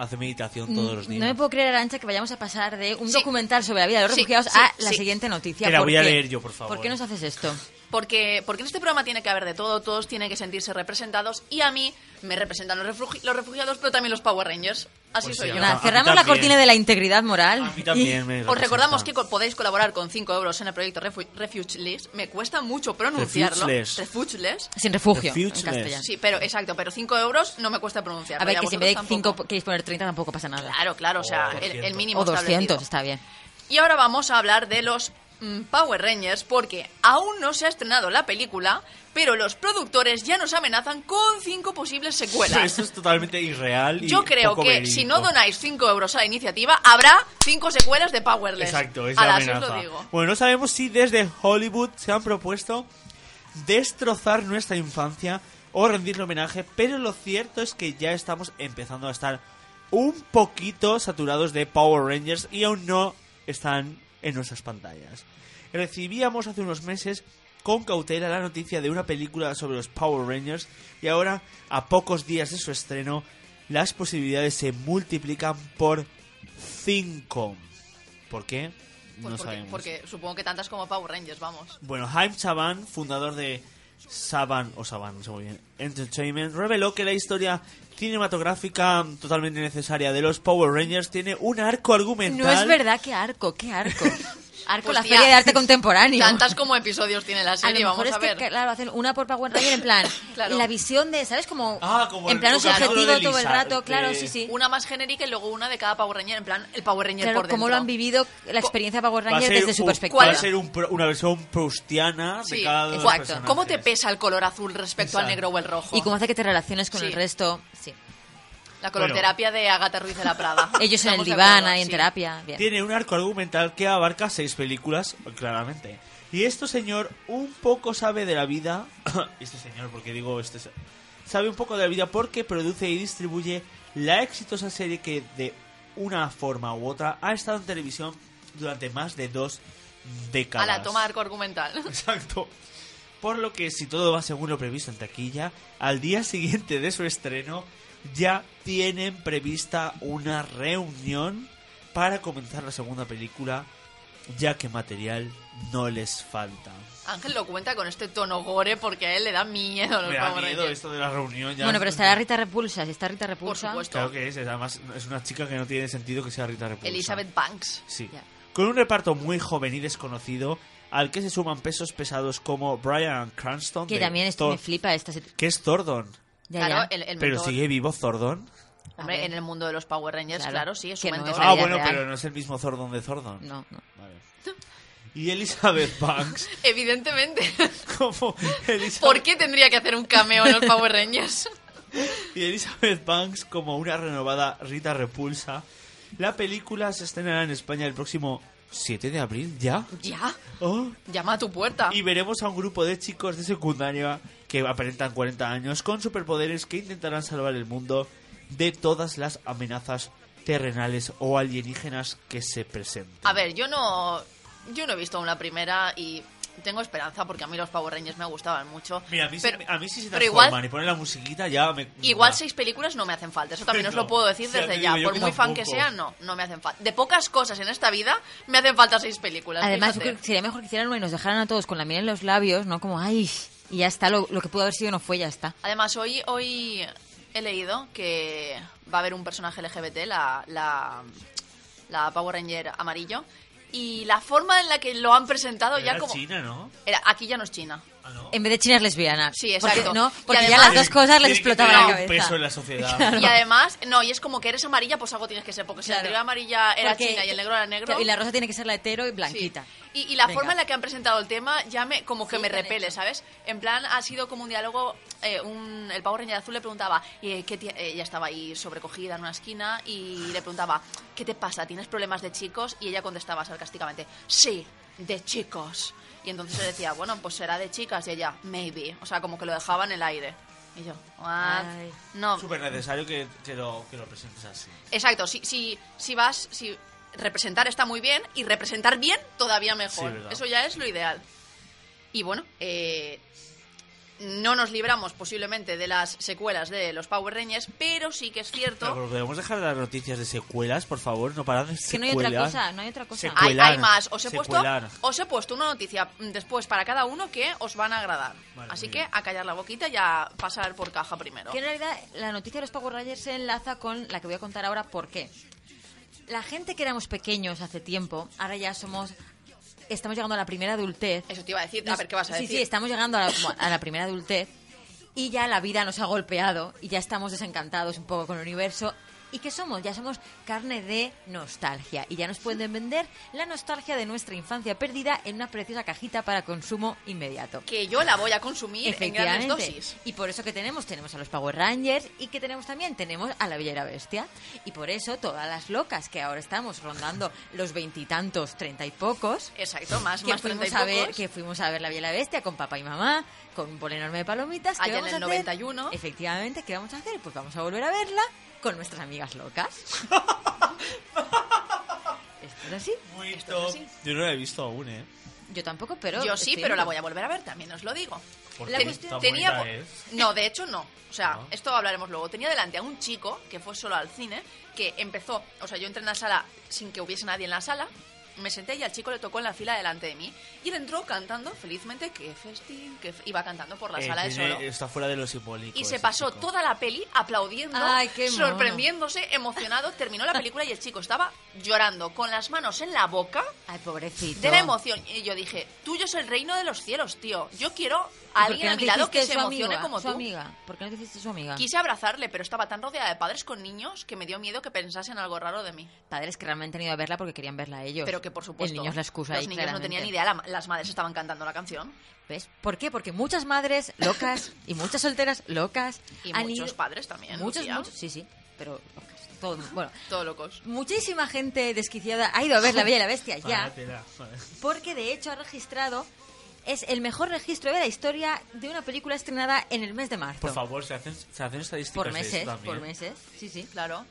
Hace meditación todos los días. No me puedo creer, Arancha, que vayamos a pasar de un Sí. documental sobre la vida de los Sí, refugiados sí, a la siguiente noticia. Que la ¿Por voy a leer yo, por favor. ¿Por qué nos haces esto? Porque, porque en este programa tiene que haber de todo, todos tienen que sentirse representados y a mí me representan los, refugi- los refugiados, pero también los Power Rangers. Así Pues soy sí, yo. Nada, cerramos la cortina de la integridad moral. A mí también me Os recordamos que co- podéis colaborar con 5 euros en el proyecto Refu- Refugeless. Me cuesta mucho pronunciarlo. Refugeless. Refugeless. Sin refugio, en castellano. Sí, pero exacto, pero 5 euros no me cuesta pronunciarlo. A ver, que si en vez de vosotros 5 tampoco. queréis poner 30 tampoco pasa nada. Claro, claro, o sea, O el, el 200. mínimo O 200, establecido. está bien. Y ahora vamos a hablar de los Power Rangers porque aún no se ha estrenado la película, pero los productores ya nos amenazan con cinco posibles secuelas. Esto es totalmente irreal y Yo creo poco que verídico. si no donáis 5 euros a la iniciativa, habrá cinco secuelas de Powerless. Exacto, es la os amenaza. lo digo. Bueno, no sabemos si desde Hollywood se han propuesto destrozar nuestra infancia o rendirle homenaje, pero lo cierto es que ya estamos empezando a estar un poquito saturados de Power Rangers y aún no están en nuestras pantallas. Recibíamos hace unos meses con cautela la noticia de una película sobre los Power Rangers y ahora, a pocos días de su estreno, las posibilidades se multiplican por 5. ¿Por qué? Pues no porque, sabemos. porque supongo que tantas como Power Rangers, vamos. Bueno, Haim Saban, fundador de Saban, o Saban, no sé muy bien, Entertainment, reveló que la historia cinematográfica totalmente necesaria de los Power Rangers tiene un arco argumental. No es verdad, qué arco, qué arco. Arco, Pues la tía, Feria de Arte Contemporáneo. Tantas como episodios tiene la A serie, lo mejor vamos es a ver. que, claro, hacen una por Power Ranger en plan, Claro. la visión de, ¿sabes? Como, Ah, como en subjetivo de todo el rato, claro, sí, sí. Una más genérica y luego una de cada Power Ranger, en plan, el Power Ranger Claro, por dentro. cómo lo han vivido la experiencia Power a Ranger desde su un- perspectiva. Va a ser un una versión proustiana de Sí, cada uno de los exacto. personajes. ¿Cómo te pesa el color azul respecto al negro o el rojo? Y cómo hace que te relaciones con Sí. el resto. Sí. La colorterapia de Agatha Ruiz de la Prada. Ellos en el de diván, ahí en sí. terapia. Bien. Tiene un arco argumental que abarca seis películas, claramente. Y este señor un poco sabe de la vida. este señor, porque digo este. Sabe un poco de la vida porque produce y distribuye la exitosa serie que de una forma u otra ha estado en televisión durante más de dos décadas. A la toma arco argumental. Exacto. Por lo que, si todo va según lo previsto en taquilla, al día siguiente de su estreno ya tienen prevista una reunión para comenzar la segunda película, ya que material no les falta. Ángel lo cuenta con este tono gore porque a él le da miedo los Me da miedo esto de la reunión. Ya Bueno, pero estará Rita Repulsa. Si está Rita Por Repulsa. supuesto. Claro que es, es, además es una chica que no tiene sentido que sea Rita Repulsa. Elizabeth Banks. Sí. Con un reparto muy joven y desconocido, al que se suman pesos pesados como Brian Cranston, Que también esto me flipa esta. que es Thordon. Ya, claro, ya. el, el Pero mentor. sigue vivo Thordon. Hombre, en el mundo de los Power Rangers, Claro, claro, sí, es no mentor. es Ah, bueno, real. pero no es el mismo Thordon de Thordon. No, no. Vale. Y Elizabeth Banks, Evidentemente. Elizabeth, ¿Por qué tendría que hacer un cameo en los Power Rangers? y Elizabeth Banks como una renovada Rita Repulsa. La película se estrenará en España el próximo 7 de abril, ¿ya? ya, Oh. llama a tu puerta. Y veremos a un grupo de chicos de secundaria que aparentan 40 años con superpoderes que intentarán salvar el mundo de todas las amenazas terrenales o alienígenas que se presenten. A ver, yo no, yo no he visto una primera y tengo esperanza porque a mí los Power Rangers me gustaban mucho. Mira, a mí, pero, sí- a mí sí se pero transforman igual, y ponen la musiquita ya me... igual va. seis películas no me hacen falta. Eso también os lo puedo decir desde ya. Por muy fan que sea, no, no me hacen falta. De pocas cosas en esta vida me hacen falta seis películas. Además, yo fíjate. creo que sería mejor que hicieran uno y nos dejaran a todos con la miel en los labios, ¿no? Como, ay, y ya está, lo, lo que pudo haber sido no fue, ya está. Además, hoy, hoy he leído que va a haber un personaje LGBT, la, la, la Power Ranger amarillo. Y la forma en la que lo han presentado ya Era como... China, ¿no? Era, aquí ya no es China. Ah, ¿no? En vez de China es lesbiana. Sí, Porque, exacto. ¿no? Y Porque ya además- las dos cosas les Tiene que explotaba tener la un cabeza. peso en la sociedad. Y además, no, y es como que eres amarilla, pues algo tienes que ser, porque si la Claro. anterior amarilla era Porque- china y el negro era negro... Y la rosa tiene que ser la hetero y Sí. blanquita. Y, y la Venga. forma en la que han presentado el tema ya me como que Sí, me repele, hecho. ¿sabes? En plan, ha sido como un diálogo, eh, un- el Power Ranger azul le preguntaba, eh, ¿qué ti- ella estaba ahí sobrecogida en una esquina y le preguntaba, ¿qué te pasa? ¿Tienes problemas de chicos? Y ella contestaba sarcásticamente, sí, de chicos. Y entonces él decía, bueno, pues será de chicas y ella, maybe. O sea, como que lo dejaba en el aire. Y yo, what? Ay. No, Súper necesario que, que lo, que lo presentes así. Exacto, si, si, si vas, si representar está muy bien y representar bien todavía mejor. Eso ya es lo ideal. Y bueno, eh, no nos libramos posiblemente de las secuelas de los Power Rangers, pero sí que es cierto. Pero podemos dejar las noticias de secuelas, por favor, no paran de Que no hay otra cosa, no hay otra cosa. Hay, hay más. Os he, puesto, os he puesto una noticia después para cada uno que os van a agradar. Vale, Así que bien. a callar la boquita y a pasar por caja primero. Que en realidad la noticia de los Power Rangers se enlaza con la que voy a contar ahora. ¿Por qué? La gente que éramos pequeños hace tiempo, ahora ya somos. Estamos llegando a la primera adultez. Eso te iba a decir. A ver qué vas a sí, decir. Sí, estamos llegando a la, a la primera adultez y ya la vida nos ha golpeado y ya estamos desencantados un poco con el universo. ¿Y qué somos? Ya somos carne de nostalgia y ya nos pueden vender la nostalgia de nuestra infancia perdida en una preciosa cajita para consumo inmediato. Que yo la voy a consumir en grandes dosis. Y por eso que tenemos, tenemos a los Power Rangers y que tenemos también, tenemos a la la Bestia. Y por eso todas las locas que ahora estamos rondando los veintitantos, treinta y pocos, Exacto, más, que más fuimos y a ver pocos. que fuimos a ver la Bella Bestia con papá y mamá con un bol enorme de palomitas ¿qué Allá en el hacer? 91. efectivamente ¿qué vamos a hacer? pues vamos a volver a verla con nuestras amigas locas esto es así Muy Esto es top. así. Yo no la he visto aún, ¿eh? yo tampoco pero Yo sí, pero la voy a volver a ver, también os lo digo. Porque La cuestión- Tenía es. No, de hecho no. O sea, No. esto hablaremos luego. Tenía delante a un chico que fue solo al cine, que empezó, o sea, yo entré en la sala sin que hubiese nadie en la sala, me senté y al chico le tocó en la fila delante de mí. Y él entró cantando felizmente que festín, que iba cantando por la Eh, sala de solo. Está fuera de lo simbólico. Y se ese pasó chico. toda la peli aplaudiendo, Ay, qué mono. sorprendiéndose, emocionado. Terminó la película y el chico estaba llorando con las manos en la boca ay pobrecito de la emoción. Y yo dije, tuyo es el reino de los cielos, tío. Yo quiero ¿Y a alguien no a mi lado que se emocione amiga? como su tú. amiga ¿por qué no te hiciste su amiga? Quise abrazarle, pero estaba tan rodeada de padres con niños que me dio miedo que pensasen algo raro de mí. padres que realmente han ido a verla porque querían verla a ellos Pero que por supuesto. el niño es la excusa Los ahí, niños no claramente. tenían ni idea, la- las madres estaban cantando la canción. ¿Ves? ¿Por qué? Porque muchas madres locas y muchas solteras locas Y han muchos ido- padres también. muchos, Lucía. muchos, sí, sí, pero locas. Todo, bueno, Todos locos. muchísima gente desquiciada ha ido a ver La Bella y la Bestia ya, porque de hecho ha registrado es el mejor registro de la historia de una película estrenada en el mes de marzo. Por favor, se hacen, se hacen estadísticas Por de meses, esto también. por meses, sí, sí. Claro.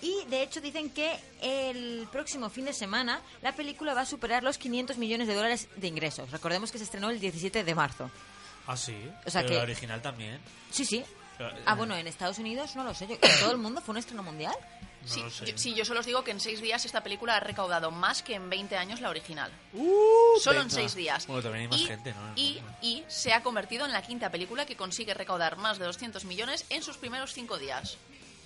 Y de hecho dicen que el próximo fin de semana la película va a superar los 500 millones de dólares de ingresos. Recordemos que se estrenó el 17 de marzo. Ah, sí. O sea Pero que- la original también. Sí, sí. Pero, Ah, eh, bueno, en Estados Unidos no lo sé. Yo, ¿En todo el mundo fue un estreno mundial? No sí, yo, sí, yo solo os digo que en seis días esta película ha recaudado más que en 20 años la original. Uh, Solo en seis días. Bueno, también hay más y, gente, ¿no? Y, y se ha convertido en la quinta película que consigue recaudar más de 200 millones en sus primeros cinco días.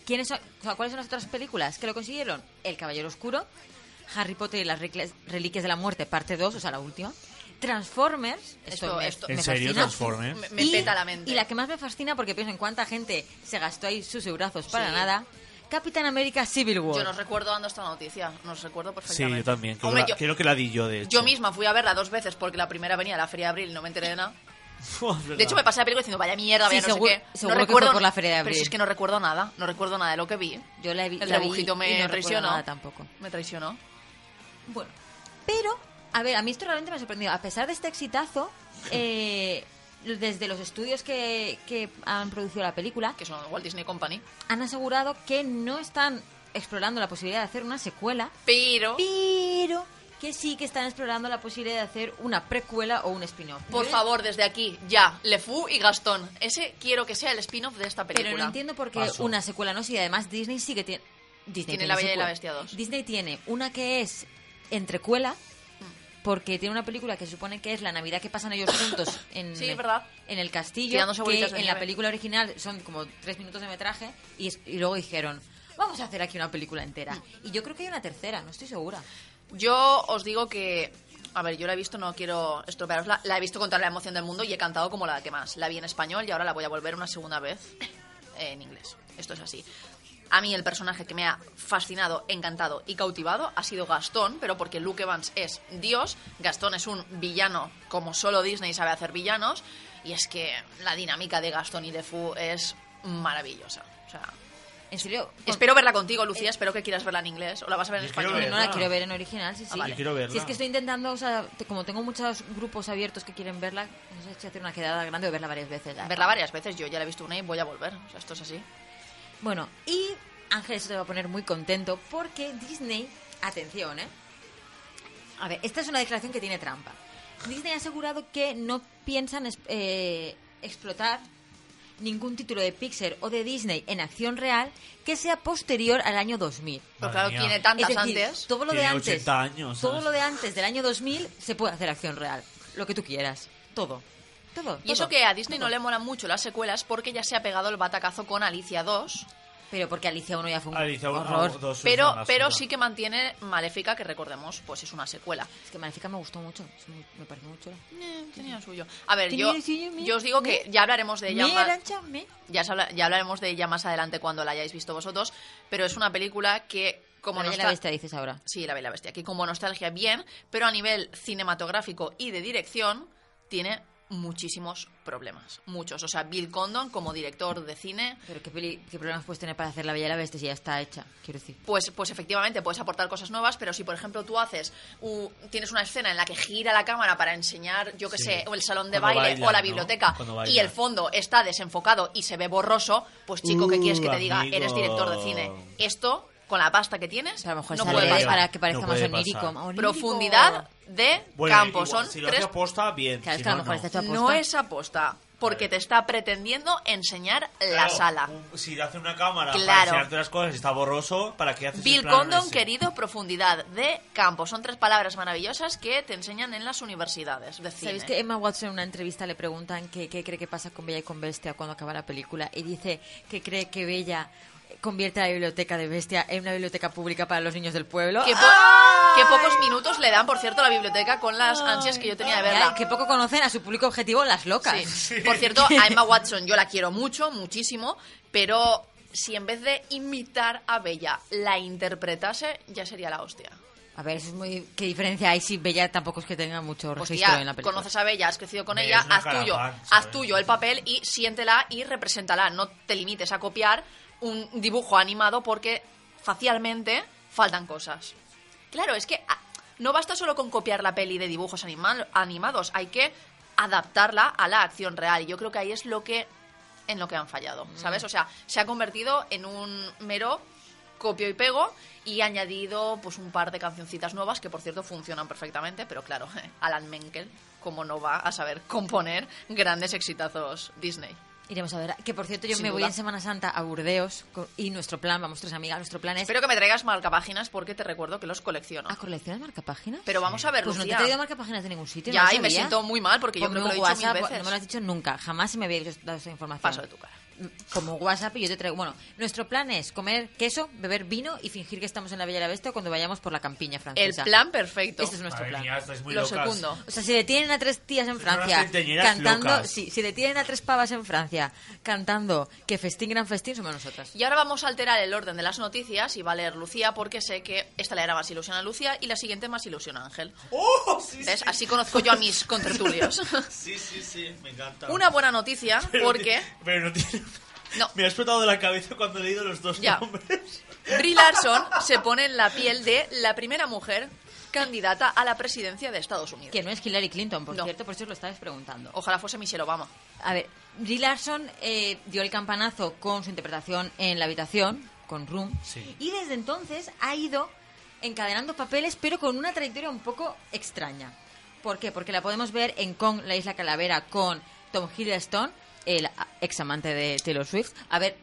¿Quiénes son, o sea, ¿Cuáles son las otras películas que lo consiguieron? El Caballero Oscuro, Harry Potter y las Reliquias- de la Muerte, parte 2, o sea, la última. Transformers, esto, Esto- me, esto- me ¿En serio, fascina. Transformers? Me, me y, peta la mente. y la que más me fascina, porque pienso en cuánta gente se gastó ahí sus eurazos para Sí. nada, Capitán América Civil War. Yo no recuerdo dando esta noticia, nos recuerdo Sí, perfectamente. yo también. Creo, Hombre, que la, yo, creo que la di yo, de hecho. yo misma fui a verla dos veces porque la primera venía a la Feria de Abril y no me enteré de nada. De hecho, me pasé la película diciendo, vaya mierda, Sí, vaya no seguro- sé qué. seguro no que recuerdo, fue por la Feria de Pero Abril. si es que no recuerdo nada, no recuerdo nada de lo que vi. Yo la, he vi- El la vi dibujito y me no recuerdo traicionó. nada tampoco. Me traicionó. Bueno, pero, a ver, a mí esto realmente me ha sorprendido. A pesar de este exitazo, eh, desde los estudios que, que han producido la película, Que son Walt Disney Company. han asegurado que no están explorando la posibilidad de hacer una secuela, Pero, pero que sí que están explorando la posibilidad de hacer una precuela o un spin-off. por favor, desde aquí, ya, Le Fou y Gastón. Ese quiero que sea el spin-off de esta película. Pero no entiendo por qué Paso. una secuela no, si además Disney sí que tiene... Disney Tiene La Bella y la secuela. Bestia 2. Disney tiene una que es entrecuela, Mm. porque tiene una película que se supone que es la Navidad que pasan ellos juntos en, Sí, es verdad. en el castillo, que en la película original son como tres minutos de metraje, y, es- y luego dijeron, vamos a hacer aquí una película entera. Y yo creo que hay una tercera, no estoy segura. Yo os digo que. A ver, yo la he visto, no quiero estropearosla. La he visto con toda la emoción del mundo y he cantado como la que más. La vi en español y ahora la voy a volver una segunda vez en inglés. Esto es así. A mí el personaje que me ha fascinado, encantado y cautivado ha sido Gastón, pero porque Luke Evans es Dios, Gastón es un villano como solo Disney sabe hacer villanos, y es que la dinámica de Gastón y de Fu es maravillosa. O sea, En serio, con- espero verla contigo, Lucía, espero que quieras verla en inglés o la vas a ver en español. no verla. la quiero ver en original, sí, sí. Ah, vale. Yo quiero verla. Si es que estoy intentando, o sea, te- como tengo muchos grupos abiertos que quieren verla, no sé si hacer una quedada grande o verla varias veces. la- Verla varias veces, yo ya la he visto una y voy a volver. O sea, esto es así. Bueno, y Ángel se te va a poner muy contento porque Disney, atención, ¿eh? A ver, esta es una declaración que tiene trampa. Disney ha asegurado que no piensan eh, explotar ningún título de Pixar o de Disney en acción real que sea posterior al año 2000. Pero claro, tiene tantas es decir, antes. todo lo de Tiene antes, 80 años, todo lo de antes del año 2000 se puede hacer acción real, lo que tú quieras, todo. Todo, Y eso que a Disney todo. no le molan mucho las secuelas porque ya se ha pegado el batacazo con Alicia 2, Pero porque Alicia 1 ya fue un Alicia, uno, horror. dos, es pero, una pero sí que mantiene Maléfica, que recordemos, pues es una secuela. Es que Maléfica me gustó mucho, muy- me parece muy chula. Eh, tenía suyo. A ver, yo, suyo, me- yo os digo que ya hablaremos de ella Me más, arancha, me- ya, ya hablaremos de ella más adelante cuando la hayáis visto vosotros, pero es una película que como La no Bella y la Bestia dices ahora. Sí, La Bella Bestia. Que como nostalgia bien, pero a nivel cinematográfico y de dirección tiene muchísimos problemas. Muchos. O sea, Bill Condon como director de cine, Pero ¿qué, peli- qué problemas puedes tener para hacer La Bella y la Bestia si ya está hecha? Quiero decir. pues, pues efectivamente puedes aportar cosas nuevas, pero si por ejemplo tú haces, u- tienes una escena en la que gira la cámara para enseñar, yo que Sí. sé, o el salón de Cuando baile o la biblioteca, y el fondo está desenfocado y se ve borroso, pues chico, ¿qué Uh, quieres que te diga? amigo. Eres director de cine. Esto, con la pasta que tienes, a lo mejor no sale puede pasar. para que parezca No más onírico. Profundidad de Bueno, campo. igual, Son si lo tres hace aposta, bien. Claro, es si que a lo no, mejor no. está hecho No aposta. es aposta, porque te está pretendiendo enseñar la Claro, sala. un- Si hace una cámara para Claro. enseñarte las cosas y está borroso, ¿para qué haces Bill el Condon, ese? querido, profundidad de campo. Son tres palabras maravillosas que te enseñan en las universidades de cine. ¿Sabéis que Emma Watson en una entrevista le preguntan qué, qué cree que pasa con Bella y con Bestia cuando acaba la película? Y dice que cree que Bella convierte la biblioteca de Bestia en una biblioteca pública para los niños del pueblo. Qué, po- qué pocos minutos le dan, por cierto, a la biblioteca con las ansias que yo tenía de verla. que poco conocen a su público objetivo las locas. Sí. Por cierto, a Emma Watson yo la quiero mucho, muchísimo, pero si en vez de imitar a Bella la interpretase, ya sería la hostia. A ver, eso es muy... ¿Qué diferencia hay si Bella tampoco es que tenga mucho registro Hostia, en la película? conoces a Bella, has crecido con Bella ella, es una haz tuyo, haz ¿sabes? tuyo el papel y siéntela y represéntala. No te limites a copiar un dibujo animado porque facialmente faltan cosas. Claro, es que ah, no basta solo con copiar la peli de dibujos anima- animados, hay que adaptarla a la acción real. Y yo creo que ahí es lo que en lo que han fallado, ¿sabes? O sea, se ha convertido en un mero copio y pego y añadido pues un par de cancioncitas nuevas que por cierto funcionan perfectamente, pero claro, Alan Menkel como no va a saber componer grandes exitazos Disney. Iremos a ver. Que por cierto, yo Sin me voy en Semana Santa a Burdeos con- y nuestro plan, vamos tres amigas, nuestro plan es... Espero que me traigas marcapáginas porque te recuerdo que los colecciono. ¿A coleccionas marcapáginas? Pero vamos a ver, Pues no te he traído marcapáginas de ningún sitio. De. Como WhatsApp y yo te traigo... Bueno, nuestro plan es comer queso, beber vino y fingir que estamos en la Bella y la Bestia cuando vayamos por la campiña El francesa. plan perfecto. Este es nuestro Madre plan. mía, estáis muy Lo locas. segundo. O sea, si detienen a tres tías en Francia cantando, locas. sí, si detienen a tres pavas en Francia cantando que festín gran festín somos nosotras. Y ahora vamos a alterar el orden de las noticias y va a leer Lucía porque sé que esta le hará más ilusión a Lucía y la siguiente más ilusión a Ángel. ¡Oh! Sí, ¿Ves? sí. Así conozco yo a mis contertulios. Sí, sí, sí, me encanta. Una buena noticia Pero porque... ti- Pero no tiene... No. Me ha explotado de la cabeza cuando he leído los dos Ya. nombres. Brie Larson se pone en la piel de la primera mujer candidata a la presidencia de Estados Unidos. Que no es Hillary Clinton, por No. cierto, por eso os lo estabais preguntando. Ojalá fuese Michelle Obama. A ver, Brie Larson eh, dio el campanazo con su interpretación en La Habitación, con Room, Sí. y desde entonces ha ido encadenando papeles, pero con una trayectoria un poco extraña. ¿Por qué? Porque la podemos ver en Kong, la isla calavera, con Tom Hiddleston, el ex amante de Taylor Swift. A ver,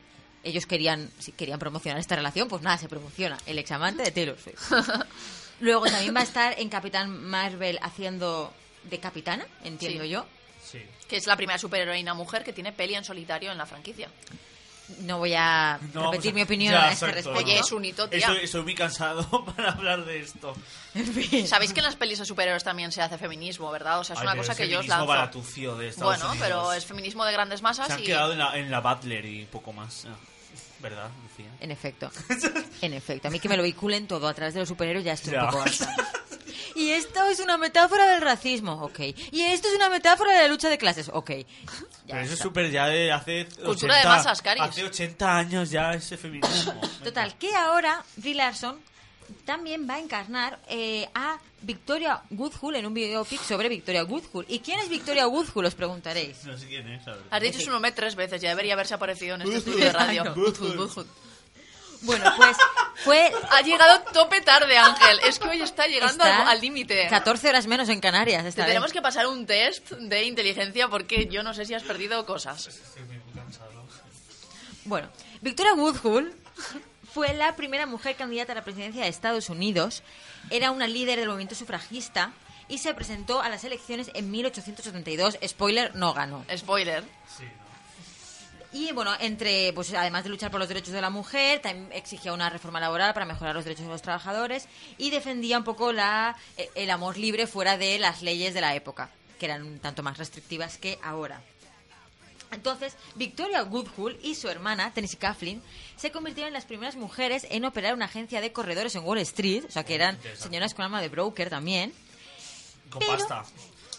ellos querían, si querían promocionar esta relación, pues nada, se promociona, el ex amante de Taylor Swift. Luego también va a estar en Capitán Marvel haciendo de capitana, entiendo Sí. yo. Sí. Que es la primera superheroína mujer que tiene peli en solitario en la franquicia. No voy a No vamos repetir a- mi opinión Ya, a este exacto, respecto. Oye, es un hito, tía. Estoy, estoy muy cansado para hablar de esto. En fin. Sabéis que en las pelis de superhéroes también se hace feminismo, ¿verdad? O sea, es Ay, una cosa es que yo os lanzo. baratucio de Estados Bueno, Unidos. pero es feminismo de grandes masas Se han y... quedado en la, en la Butler y poco más. Ah, ¿Verdad, Lucía? En efecto. En efecto. A mí que me lo vehiculen todo a través de los superhéroes ya estoy Ya. un poco harta. Y esto es una metáfora del racismo, ok. Y esto es una metáfora de la lucha de clases, ok. Ya Pero eso es está. súper ya de hace. Cultura de 80 masas, Caris. Hace 80 años ya ese feminismo. Total, que ahora Brie Larson también va a encarnar eh, a Victoria Woodhull en un biopic sobre Victoria Woodhull. ¿Y quién es Victoria Woodhull? Os preguntaréis. No sé quién es. Has dicho su nombre tres veces, ya debería haberse aparecido en este estudio de radio. Bueno, pues fue Ha llegado tope tarde, Ángel. Es que hoy está llegando Está al límite. 14 horas menos en Canarias. Te Esta tenemos vez. que pasar un test de inteligencia porque yo no sé si has perdido cosas. Estoy muy cansado. Bueno, Victoria Woodhull fue la primera mujer candidata a la presidencia de Estados Unidos. Era una líder del movimiento sufragista y se presentó a las elecciones en 1872. Spoiler, no ganó. Spoiler. Sí. Y bueno, entre, pues además de luchar por los derechos de la mujer, también exigía una reforma laboral para mejorar los derechos de los trabajadores y defendía un poco la, eh, el amor libre fuera de las leyes de la época, que eran un tanto más restrictivas que ahora. Entonces, Victoria Woodhull y su hermana, Tennessee Coughlin, se convirtieron en las primeras mujeres en operar una agencia de corredores en Wall Street, o sea que eran señoras con alma de broker también. Con Pero- pasta.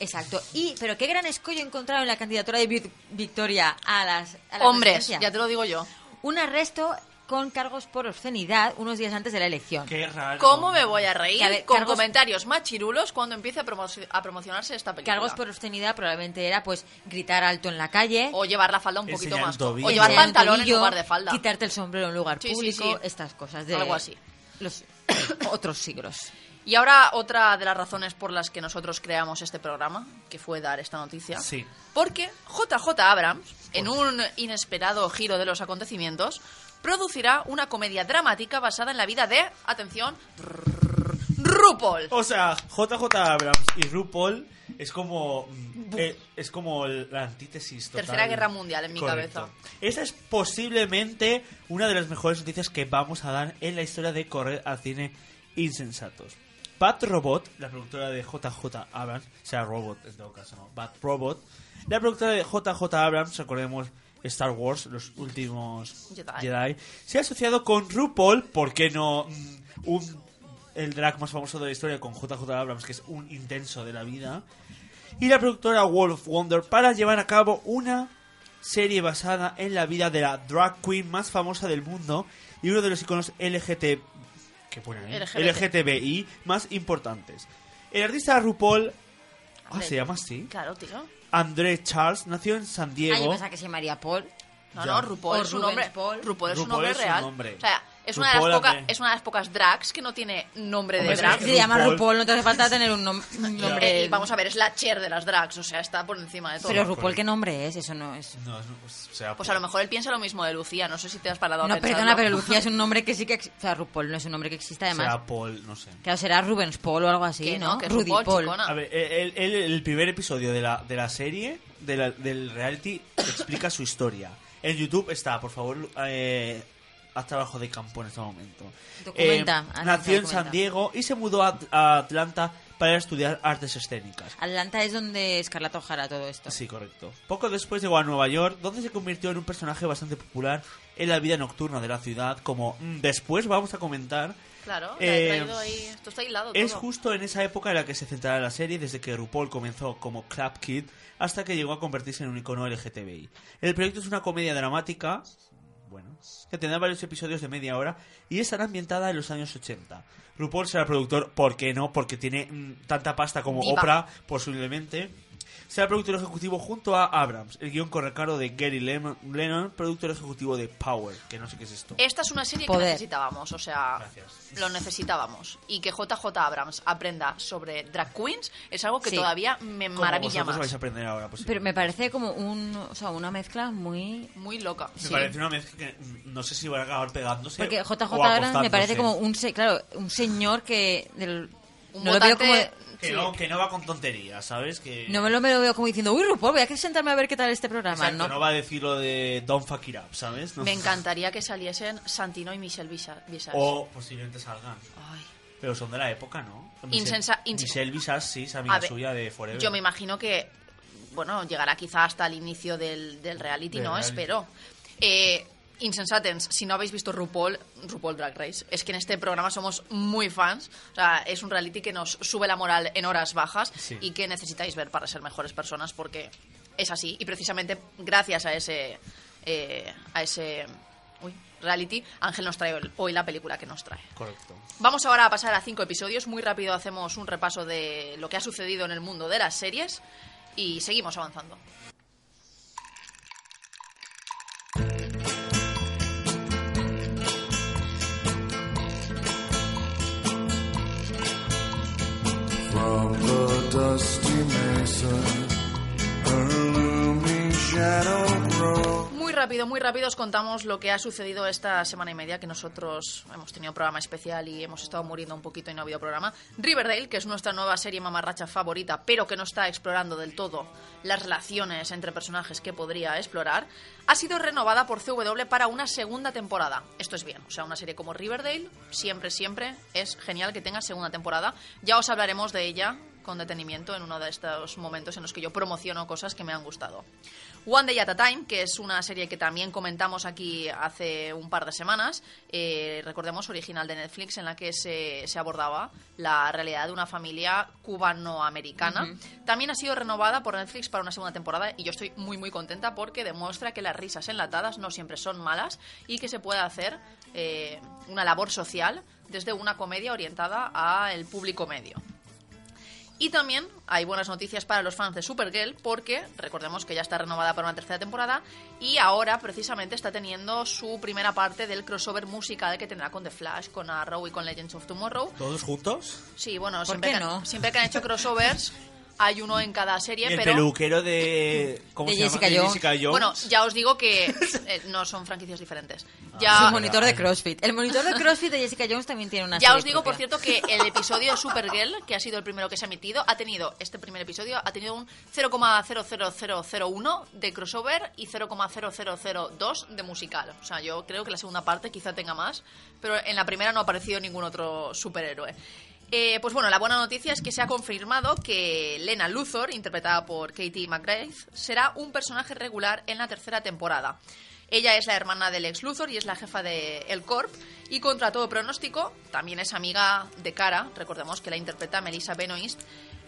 Exacto. Y, pero qué gran escollo encontraron en la candidatura de Vic- Victoria a las a la Hombres, ya te lo digo yo. Un arresto con cargos por obscenidad unos días antes de la elección. Qué raro. ¿Cómo me voy a reír Que, a ver, con cargos- comentarios machirulos cuando empiece a, promoci- a promocionarse esta película? Cargos por obscenidad probablemente era pues gritar alto en la calle, O llevar la falda un poquito más. tobillo. O llevar pantalón en lugar de falda. quitarte el sombrero en lugar Sí, sí, público, sí. estas cosas de Algo así. los otros siglos. Y ahora otra de las razones por las que nosotros creamos este programa, que fue dar esta noticia. Sí. Porque JJ Abrams, en un inesperado giro de los acontecimientos, producirá una comedia dramática basada en la vida de, atención, RuPaul. O sea, JJ Abrams y RuPaul es como mm, eh, es como la antítesis total. Tercera Guerra Mundial en mi Correcto. cabeza. Esa es posiblemente una de las mejores noticias que vamos a dar en la historia de correr al cine insensatos. Bat Robot, la productora de JJ Abrams, o sea, Robot en todo caso, ¿no? Bat Robot, la productora de JJ Abrams, recordemos Star Wars, los últimos Jedi. Jedi, se ha asociado con RuPaul, ¿por qué no? mm, un, el drag más famoso de la historia con JJ Abrams, que es un intenso de la vida, y la productora World of Wonder para llevar a cabo una serie basada en la vida de la drag queen más famosa del mundo y uno de los iconos LGT ¿qué pone ahí? LGBT. LGTBI más importantes. El artista RuPaul, ah, se llama así, Claro, tío. André Charles, nació en San Ah, yo Diego. pensaba que se llamaría Paul. No, Ya. no, RuPaul O es un nombre. Paul. RuPaul es un RuPaul nombre es un real. nombre. O sea, es una, de las hace- es una de las pocas drags que no tiene nombre de drag. es Se llama RuPaul. No te hace falta tener un, nom- un Hombre, nombre. y vamos a ver, es la Cher de las drags, o sea, está por encima de todo. Pero RuPaul, ¿qué nombre es? Eso no es. No, es- o sea, Pues a lo mejor él piensa lo mismo de Lucía, no sé si te has parado a No, pensarlo. perdona, pero Lucía es un nombre que sí que. O sea, RuPaul no es un nombre que existe además. será Paul, no sé. Claro, será Rubens Paul o algo así, ¿no? no, que es Rudy Paul. chicona. A ver, el, el- el primer episodio de la, de la serie, de la- del reality, explica su historia. En YouTube está, por favor, eh, haz trabajo de campo en este momento. Documenta, Eh, nació en. San Diego y se mudó a, a Atlanta para estudiar artes escénicas. Atlanta es donde Escarlata O'Hara todo esto. Sí, correcto. Poco después llegó a Nueva York, donde se convirtió en un personaje bastante popular en la vida nocturna de la ciudad, como mm, después vamos a comentar. Claro, Eh, ahí. Esto está hilado Es todo. justo en esa época en la que se centrará la serie, desde que RuPaul comenzó como Club Kid hasta que llegó a convertirse en un icono LGTBI. El proyecto es una comedia dramática, bueno, que tendrá varios episodios de media hora y estará ambientada en los años 80. RuPaul será productor, ¿por qué no? Porque tiene mm, tanta pasta como Diva. Oprah, posiblemente. Será productor ejecutivo junto a Abrams. El guion corre cargo de Gary Lennon, productor ejecutivo de Power, que no sé qué es esto. Esta es una serie que necesitábamos, o sea, Gracias. lo necesitábamos. Y que JJ Abrams aprenda sobre drag queens es algo que Sí. todavía me Como maravilla más. vais a aprender ahora, pues Pero me parece como un, o sea, una mezcla muy... Muy loca. Me Sí. parece una mezcla que no sé si van a acabar pegándose. Porque JJ Abrams me parece como un, se- claro, un señor que del un No lo veo votante... Que, sí. no, que no va con tonterías, ¿sabes? Que No me lo, me lo veo como diciendo, uy, RuPaul, voy a que sentarme a ver qué tal este programa, Exacto, ¿no? no va a decir lo de Don't fuck it up, ¿sabes? No. Me encantaría que saliesen Santino y Michelle Visa- Visage. O posiblemente salgan. Ay. Pero son de la época, ¿no? Insensa- Michelle, Michelle Visage, sí, es amiga ver, suya de Forever. Yo me imagino que, bueno, llegará quizá hasta el inicio del, del reality, ¿no? reality. Espero. Eh, Insensatens, si no habéis visto RuPaul, RuPaul Drag Race, es que en este programa somos muy fans. O sea, es un reality que nos sube la moral en horas bajas Sí. y que necesitáis ver para ser mejores personas porque es así. Y precisamente gracias a ese, eh, a ese uy, reality, Ángel nos trae hoy la película que nos trae. Correcto. Vamos ahora a pasar a cinco episodios. Muy rápido hacemos un repaso de lo que ha sucedido en el mundo de las series y seguimos avanzando. Muy rápido, muy rápido os contamos lo que ha sucedido esta semana y media que nosotros hemos tenido programa especial y hemos estado muriendo un poquito y no ha habido programa. Riverdale, que es nuestra nueva serie mamarracha favorita, pero que no está explorando del todo las relaciones entre personajes que podría explorar, ha sido renovada por CW para una segunda temporada. Esto es bien, o sea, una serie como Riverdale, siempre, siempre es genial que tenga segunda temporada. Ya os hablaremos de ella con detenimiento en uno de estos momentos en los que yo promociono cosas que me han gustado. One Day at a Time, que es una serie que también comentamos aquí hace un par de semanas, eh, recordemos, original de Netflix, en la que se, se abordaba la realidad de una familia cubano-americana. También ha sido renovada por Netflix para una segunda temporada y yo estoy muy muy contenta porque demuestra que las risas enlatadas no siempre son malas y que se puede hacer eh, una labor social desde una comedia orientada al público medio. Y también hay buenas noticias para los fans de Supergirl porque recordemos que ya está renovada para una tercera temporada y ahora precisamente está teniendo su primera parte del crossover musical que tendrá con The Flash, con Arrow y con Legends of Tomorrow. ¿Todos juntos? Sí, bueno, ¿Por siempre, qué que, no? siempre que han hecho crossovers hay uno en cada Y serie, el pero peluquero de... ¿Cómo De se llama? Jessica De Jones. Jessica Jones. bueno, ya os digo que eh, no son franquicias diferentes. Es un Ya, monitor de CrossFit. El monitor de CrossFit de Jessica Jones también tiene una Ya serie os digo, por propia. cierto, que el episodio de Supergirl, que ha sido el primero que se ha emitido, ha tenido, este primer episodio, ha tenido un 0,00001 de crossover y 0,0002 de musical. O sea, yo creo que la segunda parte quizá tenga más, pero en la primera no ha aparecido ningún otro superhéroe. Eh, pues bueno, la buena noticia es que se ha confirmado que Lena Luthor, interpretada por Katie McGrath, será un personaje regular en la tercera temporada. Ella es la hermana del ex Luthor y es la jefa de El Corp. Y contra todo pronóstico, también es amiga de Cara, recordemos que la interpreta Melissa Benoist.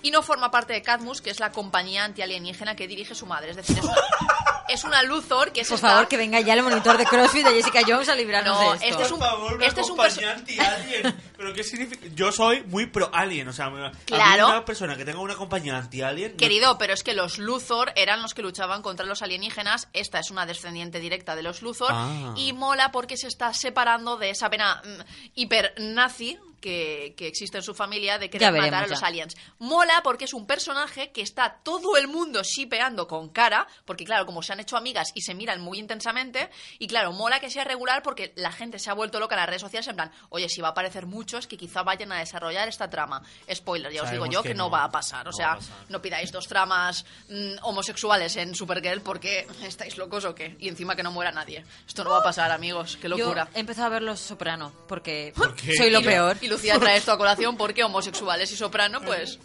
Y no forma parte de Cadmus, que es la compañía antialienígena que dirige su madre. Es decir, es una, es una Luthor que es Por esta- favor, que venga ya el monitor de CrossFit de Jessica Jones a librarnos No, de esto. este es un- Por favor, una este es un anti-alien. ¿Pero qué significa? Yo soy muy pro-alien, o sea... me- a mí Claro. una persona que tenga una compañía anti-alien... no- Querido, pero es que los Luthor eran los que luchaban contra los alienígenas. Esta es una descendiente directa de los Luthor. Ah. Y mola porque se está separando de esa pena mm, hiper nazi que, que existe en su familia de querer veremos, matar a los ya. aliens. Mola porque es un personaje que está todo el mundo shipeando con cara, porque claro, como se han hecho amigas y se miran muy intensamente, y claro, mola que sea regular porque la gente se ha vuelto loca en las redes sociales en plan, oye, si va a aparecer mucho es que quizá vayan a desarrollar esta trama. Spoiler, ya os digo yo que que no no, va a pasar. O no sea, no pidáis dos tramas mm, homosexuales en Supergirl porque estáis locos o qué. Y encima que no muera nadie. Esto no va a pasar, amigos. Qué locura. Yo he empezado a ver Los Soprano porque soy lo Y- peor. Y Lucía trae esto a colación porque homosexuales y soprano, pues.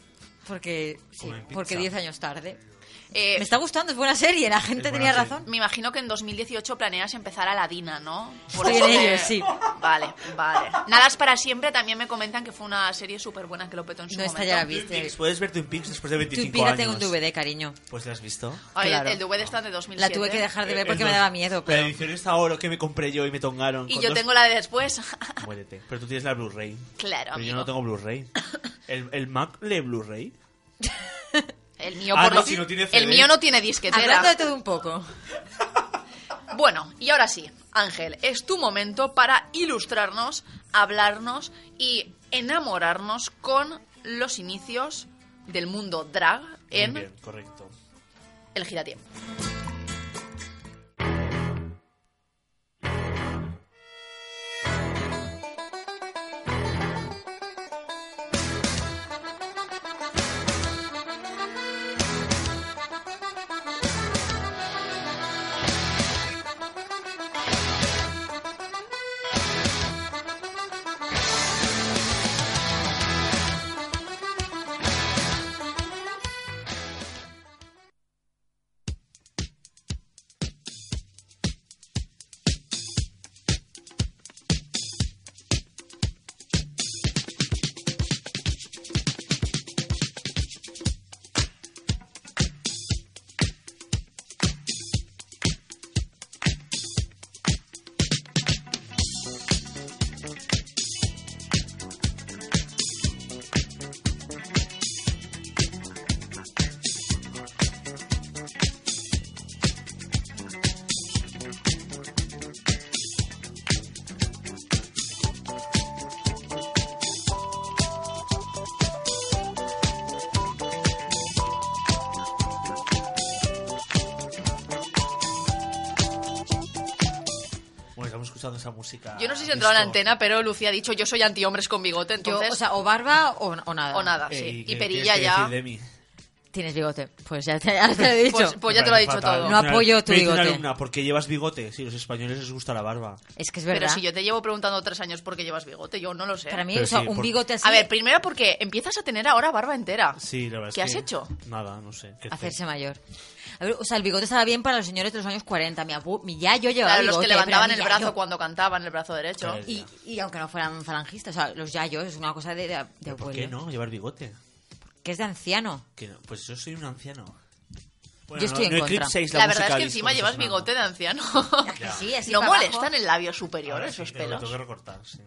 Porque, sí, porque 10 años tarde. Eh, Me está gustando, es buena serie, la gente tenía serie. razón. Me imagino que en 2018 planeas empezar a la Dina, ¿no? Estoy eso en ello, sí. Vale, vale. Nada es para siempre. También me comentan que fue una serie súper buena que lo petó en su No, esta momento. ya la Twin viste. Puedes ver Twin Peaks después de Tú 25 pírate años. un DVD, cariño. Pues ¿la has visto? Ay, Claro. el, el DVD está de 2007. La tuve que dejar de ver porque El me daba miedo. La Pero... edición está oro que me compré yo y me tongaron. Y yo dos- tengo la de después. Muérete. Pero tú tienes la Blu-ray. claro, Pero yo amigo. no tengo Blu-ray. ¿El, el Mac lee Blu-ray? El mío, Ah, por no, lo- si no tiene el CD. mío no tiene disquetera. Hablando de todo un poco. Bueno, y ahora sí, Ángel, es tu momento para ilustrarnos, hablarnos y enamorarnos con los inicios del mundo drag Muy en bien, correcto. el giratiempo. Música. Yo no sé si he entrado en la antena, pero Lucía ha dicho yo soy anti-hombres con bigote, Yo, entonces... o sea, o barba o, o nada. o nada, Eh, sí. ¿y perilla ya... decir de mí? Tienes bigote. Pues ya te, ya te lo he dicho. Pues, pues ya te lo ha dicho Fatal. todo. No apoyo tu Me dice una bigote. alumna, ¿por qué llevas bigote? Sí, los españoles les gusta la barba. Es que es Pero verdad. si yo te llevo preguntando tres años por qué llevas bigote, yo no lo sé. Para mí, Pero o sea, sí, un por- bigote así... A ver, primero porque empiezas a tener ahora barba entera. Sí, la verdad es ¿Qué has que- hecho? Nada, no sé. ¿qué Hacerse hacer? mayor. A ver, o sea, el bigote estaba bien para los señores de los años 40. Mi, abu- mi yayo llevaba Claro, los bigote. que levantaban pero el brazo yayo- cuando cantaban, el brazo derecho. Claro. Y, y aunque no fueran falangistas, o sea, los yayos es una cosa de, de, de ¿Pero ¿Por abuelo. qué no? Llevar bigote. Que es de anciano. Que no, Pues yo soy un anciano. Yo estoy en no contra. Eclipse 6, La, música verdad es que encima llevas bigote de anciano. Que sí, así no molestan el labio superior Ahora esos sí, pelos. Tengo que recortar, sí.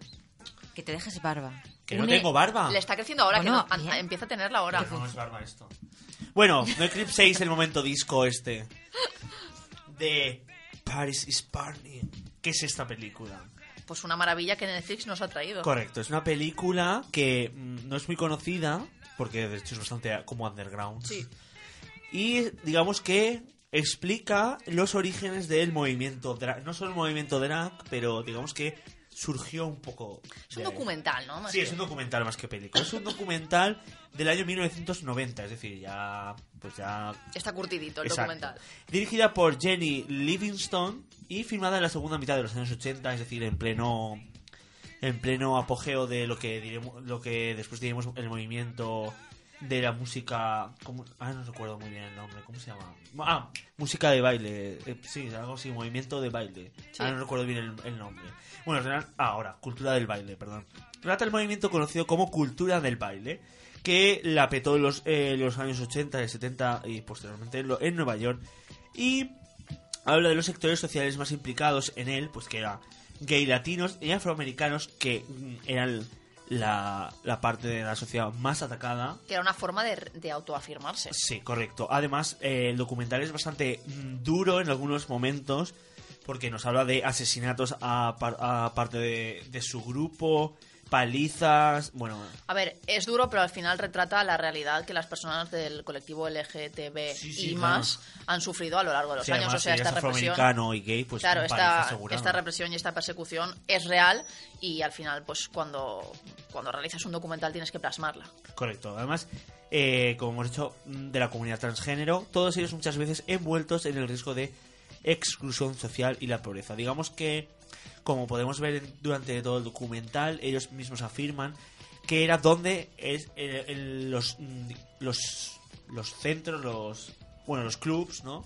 Que te dejes barba. Que no Une- tengo barba. Le está creciendo ahora, Bueno, que no- empieza a tenerla ahora. No es barba esto. Bueno, no Eclipse 6, el momento disco este. De Paris is Burning. ¿Qué es esta película? Pues una maravilla que Netflix nos ha traído. Correcto, es una película que mm, no es muy conocida, porque de hecho es bastante como underground. Sí. Y digamos que explica los orígenes del movimiento drag. No solo el movimiento drag, pero digamos que surgió un poco. Es un documental, ¿no? Más Sí, que- es un documental más que película. Es un documental del año 1990, es decir, ya. Pues ya. Está curtidito el Exacto. documental. Dirigida por Jenny Livingston y filmada en la segunda mitad de los años 80, es decir, en pleno. En pleno apogeo de lo que diremos, lo que después diremos el movimiento de la música. ¿cómo? Ah, no recuerdo muy bien el nombre, ¿cómo se llama? Ah, música de baile. eh, sí, algo así, movimiento de baile. Sí. Ah, no recuerdo bien el, el nombre. Bueno, ah, ahora, cultura del baile, perdón. Trata el movimiento conocido como cultura del baile, que la petó en los, eh, los años 80, 70 y posteriormente en, Nueva York. Y habla de los sectores sociales más implicados en él, pues que eran gay latinos y afroamericanos, que mm, eran la, la parte de la sociedad más atacada. Que era una forma de, de autoafirmarse. Sí, correcto. Además, eh, el documental es bastante mm, duro en algunos momentos, porque nos habla de asesinatos a, par- a parte de, de su grupo, palizas, bueno... A ver, es duro, pero al final retrata la realidad que las personas del colectivo LGTB Sí, sí, y claro. más han sufrido a lo largo de los Sí, años. además, O sea, si esta represión. afroamericano y gay, pues claro, esta, esta represión y esta persecución es real y al final, pues cuando, cuando realizas un documental tienes que plasmarla. Correcto. Además, eh, como hemos dicho, mm, de la comunidad transgénero, todos ellos muchas veces envueltos en el riesgo de exclusión social y la pobreza. Digamos que, como podemos ver durante todo el documental, ellos mismos afirman que era donde es eh, el- los, mm, los los centros, los bueno, los clubs, ¿no?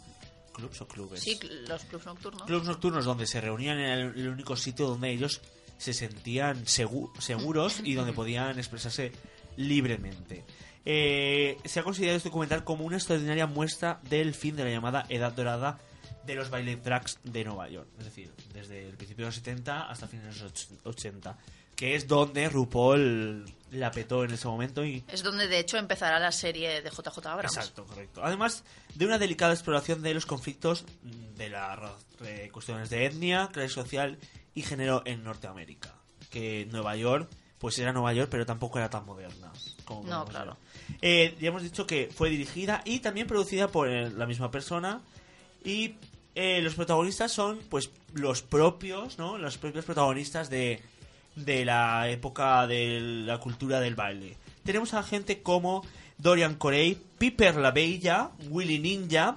Clubs o clubes. Sí, los clubs nocturnos. clubs nocturnos donde se reunían en el, el único sitio donde ellos se sentían segu- seguros y donde podían expresarse libremente. Eh, se ha considerado este documental como una extraordinaria muestra del fin de la llamada Edad Dorada de los baile drags de Nueva York. Es decir, desde el principio de los 70 hasta finales de los och- 80. Que es donde RuPaul la petó en ese momento y Es donde de hecho empezará la serie de JJ Abrams. Exacto, correcto. Además de una delicada exploración de los conflictos de las eh, cuestiones de etnia, clase social y género en Norteamérica. Que Nueva York, pues era Nueva York, pero tampoco era tan moderna. Como No, claro. Eh, ya hemos dicho que fue dirigida y también producida por eh, la misma persona. Y eh, los protagonistas son, pues, los propios, ¿no? Los propios protagonistas de, de la época de la cultura del baile. Tenemos a gente como Dorian Corey, Piper la Bella, Willy Ninja,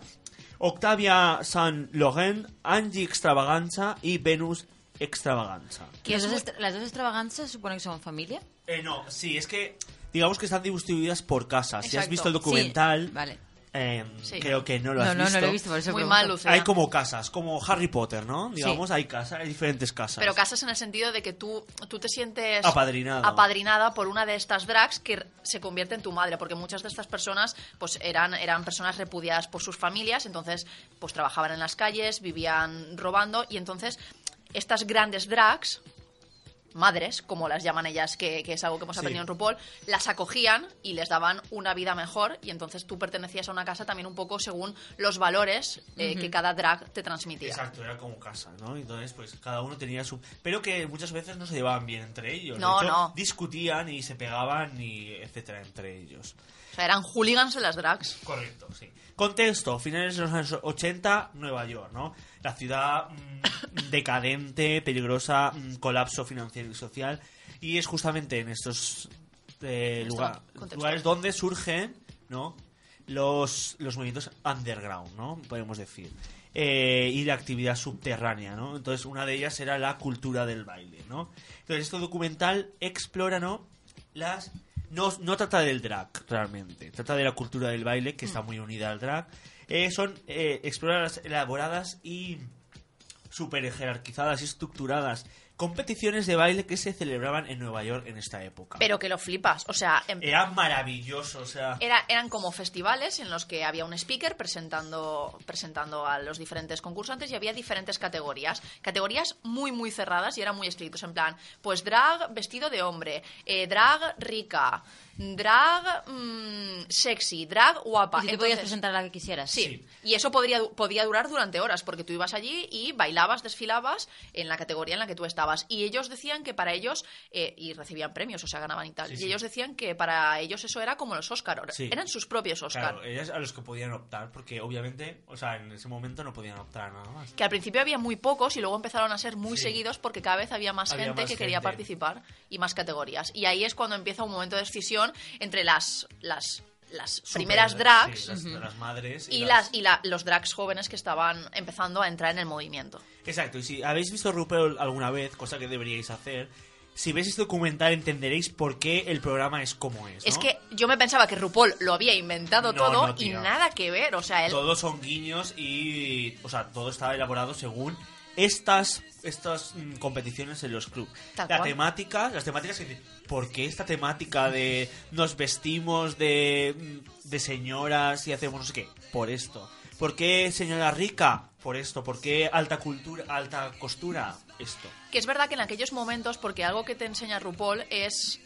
Octavia San Laurent, Angie Extravaganza y Venus Extravaganza. ¿Las dos, ¿Las dos extravaganzas supone que son familia? Eh, no, sí, es que digamos que están distribuidas por casas. Si has visto el documental, Sí, vale. Eh, Sí. creo que no lo No, has no, visto. no lo he visto, por eso Muy mal. Hay como casas, como Harry Potter, ¿no? Digamos, hay casas, hay diferentes casas. Pero casas en el sentido de que tú, tú te sientes Apadrinado. apadrinada por una de estas drags que se convierte en tu madre, porque muchas de estas personas pues eran, eran personas repudiadas por sus familias, entonces pues trabajaban en las calles, vivían robando y entonces estas grandes drags madres, como las llaman ellas, que, que es algo que hemos Sí. aprendido en RuPaul, las acogían y les daban una vida mejor y entonces tú pertenecías a una casa también un poco según los valores eh, que cada drag te transmitía. Exacto, era como casa, ¿no? Entonces, pues cada uno tenía su... Pero que muchas veces no se llevaban bien entre ellos. No, hecho, no. Discutían y se pegaban y etcétera entre ellos. Sea, eran hooligans en las drags. Correcto, sí. Contexto, finales de los años 80, Nueva York, ¿no? La ciudad mm, decadente, peligrosa, mm, colapso financiero y social. Y es justamente en estos eh, lugar- lugares donde surgen, ¿no? Los, los movimientos underground, ¿no? Podemos decir. Eh, y la actividad subterránea, ¿no? Entonces, una de ellas era la cultura del baile, ¿no? Entonces, este documental explora, ¿no? Las no, no trata del drag, realmente. Trata de la cultura del baile, que está muy unida al drag. Eh, son eh, exploradas, elaboradas y super jerarquizadas y estructuradas competiciones de baile que se celebraban en Nueva York en esta época. Pero que lo flipas. O sea, en- Era maravilloso, o sea... Era- eran como festivales en los que había un speaker presentando, presentando a los diferentes concursantes y había diferentes categorías. Categorías muy, muy cerradas y eran muy estrictos. En plan, pues drag vestido de hombre, eh, drag rica, drag mm, sexy, drag guapa. Y te podías presentar a la que quisieras. Sí, y eso podría, du- podía durar durante horas, porque tú ibas allí y bailabas, desfilabas en la categoría en la que tú estabas. Y ellos decían que para ellos, eh, y recibían premios, o sea, ganaban y tal, Sí, y sí. ellos decían que para ellos eso era como los Oscar, Sí. eran sus propios Oscar. Claro, ellas a los que podían optar, porque obviamente, o sea, en ese momento no podían optar nada más. Que al principio había muy pocos y luego empezaron a ser muy Sí. seguidos porque cada vez había más Había gente más que quería participar y más categorías. Y ahí es cuando empieza un momento de decisión entre las, las, las Super- primeras drags sí, las, las madres y, las, y la- los drags jóvenes que estaban empezando a entrar en el movimiento. Exacto, y si habéis visto RuPaul alguna vez, cosa que deberíais hacer, si veis este documental entenderéis por qué el programa es como es. ¿no? Es que yo me pensaba que RuPaul lo había inventado No, todo no, y nada que ver. O sea, él, Todos son guiños y. O sea, todo está elaborado según estas, estas mm, competiciones en los clubs. Tal La cual. temática, las temáticas que dicen, ¿por qué esta temática de nos vestimos de, mm, de señoras y hacemos no sé qué? Por esto. ¿Por qué señora rica? Por esto. ¿Por qué alta cultura, alta costura? Esto. que es verdad que en aquellos momentos, porque algo que te enseña RuPaul es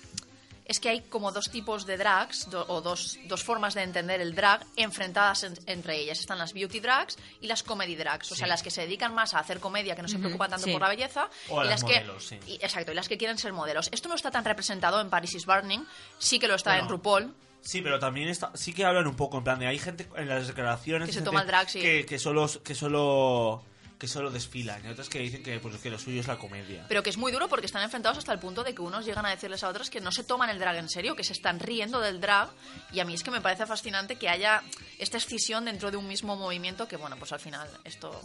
es que hay como dos tipos de drags do- o dos, dos formas de entender el drag enfrentadas en- entre ellas. Están las beauty drags y las comedy drags, o sea, las que se dedican más a hacer comedia, que no se preocupan tanto sí. por la belleza, O y las las que modelos, sí. y- exacto, y las que quieren ser modelos. Esto no está tan representado en Paris is Burning, sí que lo está Bueno, en RuPaul. Sí, pero también está, sí que hablan un poco en plan de hay gente en las declaraciones Que se toma el drag, sí. que, que solo que solo que solo desfilan y otras que dicen que pues que lo suyo es la comedia. Pero que es muy duro porque están enfrentados hasta el punto de que unos llegan a decirles a otros que no se toman el drag en serio, que se están riendo del drag. Y a mí es que me parece fascinante que haya esta escisión dentro de un mismo movimiento que, bueno, pues al final esto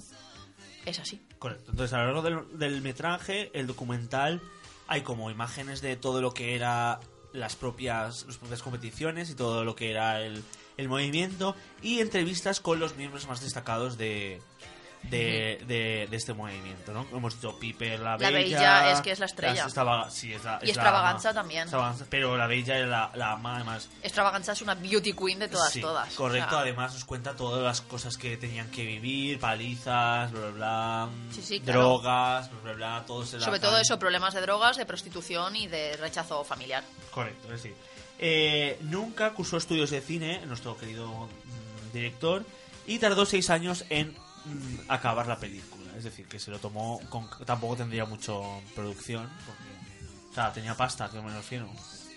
es así. Correcto. Entonces, a lo largo del, del metraje, el documental, hay como imágenes de todo lo que era las propias, las propias competiciones y todo lo que era el, el movimiento y entrevistas con los miembros más destacados de, de, de, de este movimiento, ¿no? Hemos dicho Piper, la Bella... La Bella es que es la estrella. sí, es la, Y es Extravaganza también. Extravaganza, pero la Bella es la, la ama, además. Extravaganza es una beauty queen de todas, Sí, todas. Correcto, O sea, además nos cuenta todas las cosas que tenían que vivir, palizas, bla, bla, bla, Sí, sí, claro. drogas, bla, bla, bla, todo se sobre todo eso, problemas de drogas, de prostitución y de rechazo familiar. Correcto, es decir. eh, nunca cursó estudios de cine, nuestro querido mm, director, y tardó seis años en acabar la película. Es decir, que se lo tomó, con, tampoco tendría mucho producción, porque, o sea, tenía pasta, que me refiero.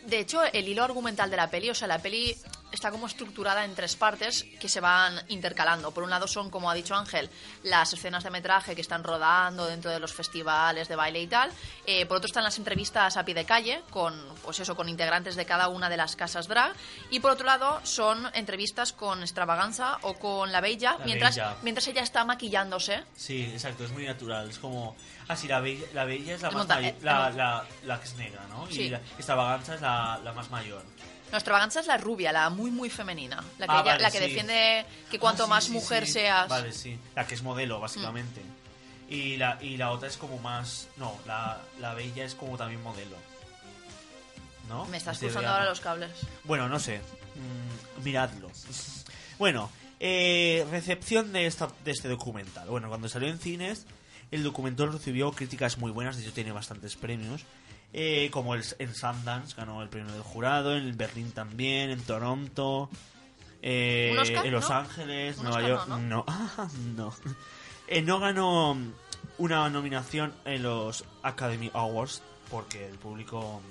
De hecho, el hilo argumental de la peli, o sea, la peli está como estructurada en tres partes que se van intercalando. Por un lado son, como ha dicho Ángel, las escenas de metraje que están rodando dentro de los festivales de baile y tal. Eh, por otro están las entrevistas a pie de calle con, pues eso, con integrantes de cada una de las casas drag. Y por otro lado son entrevistas con Extravaganza o con La Bella, La mientras, Bella. mientras ella está maquillándose. Sí, exacto, es muy natural. Es como. Ah, sí, la bella, la bella es la El más mayor. eh, la, la que es negra, ¿no? Sí. Y la extravaganza es la, la más mayor. No, Extravaganza es la rubia, la muy, muy femenina. La que, Ah, ella- vale, la que sí. defiende que cuanto Ah, sí, más sí, mujer seas. Mm. Vale, sí. La que es modelo, básicamente. Y, la, y la otra es como más. No, la, la bella es como también modelo. ¿No? Me estás cruzando ahora los cables. Bueno, no sé. Mm, miradlo. Bueno, eh, recepción de, esta, de este documental. Bueno, cuando salió en cines, el documental recibió críticas muy buenas, de hecho tiene bastantes premios. Eh, como el, en Sundance ganó el premio del jurado, en Berlín también, en Toronto, eh, ¿Un Oscar, en Los no? Ángeles, ¿Un Nueva Oscar York. no, No, no. Eh, no ganó una nominación en los Academy Awards porque el público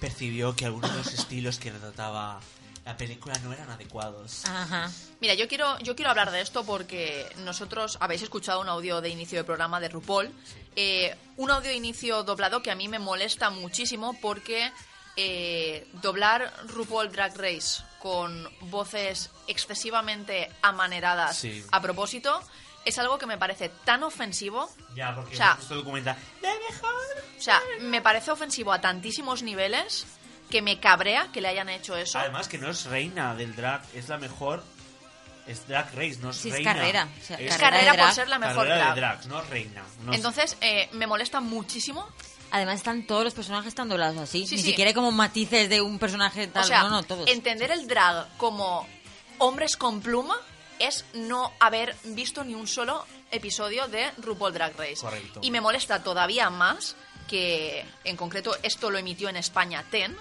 percibió que algunos de los estilos que retrataba la película no eran adecuados. Ajá. Mira, yo quiero, yo quiero hablar de esto porque nosotros habéis escuchado un audio de inicio de programa de RuPaul. Eh, un audio inicio doblado que a mí me molesta muchísimo porque eh, doblar RuPaul Drag Race con voces excesivamente amaneradas Sí. a propósito es algo que me parece tan ofensivo. Ya, porque O sea, documenta de mejor. O sea, me parece ofensivo a tantísimos niveles que me cabrea que le hayan hecho eso. Además que no es reina del drag, es la mejor. Es drag race, no es Sí, es reina. carrera, o sea, es carrera carrera de por drag. ser la mejor Carrera drag. de drag, no reina. no es- Entonces, eh, me molesta muchísimo. Además están todos los personajes están doblados así. Sí, Ni sí. siquiera hay como matices de un personaje tal. o sea, no, no, todos. entender el drag como hombres con pluma es no haber visto ni un solo episodio de RuPaul Drag Race. Correcto. Y me molesta todavía más que, en concreto, esto lo emitió en España TEN.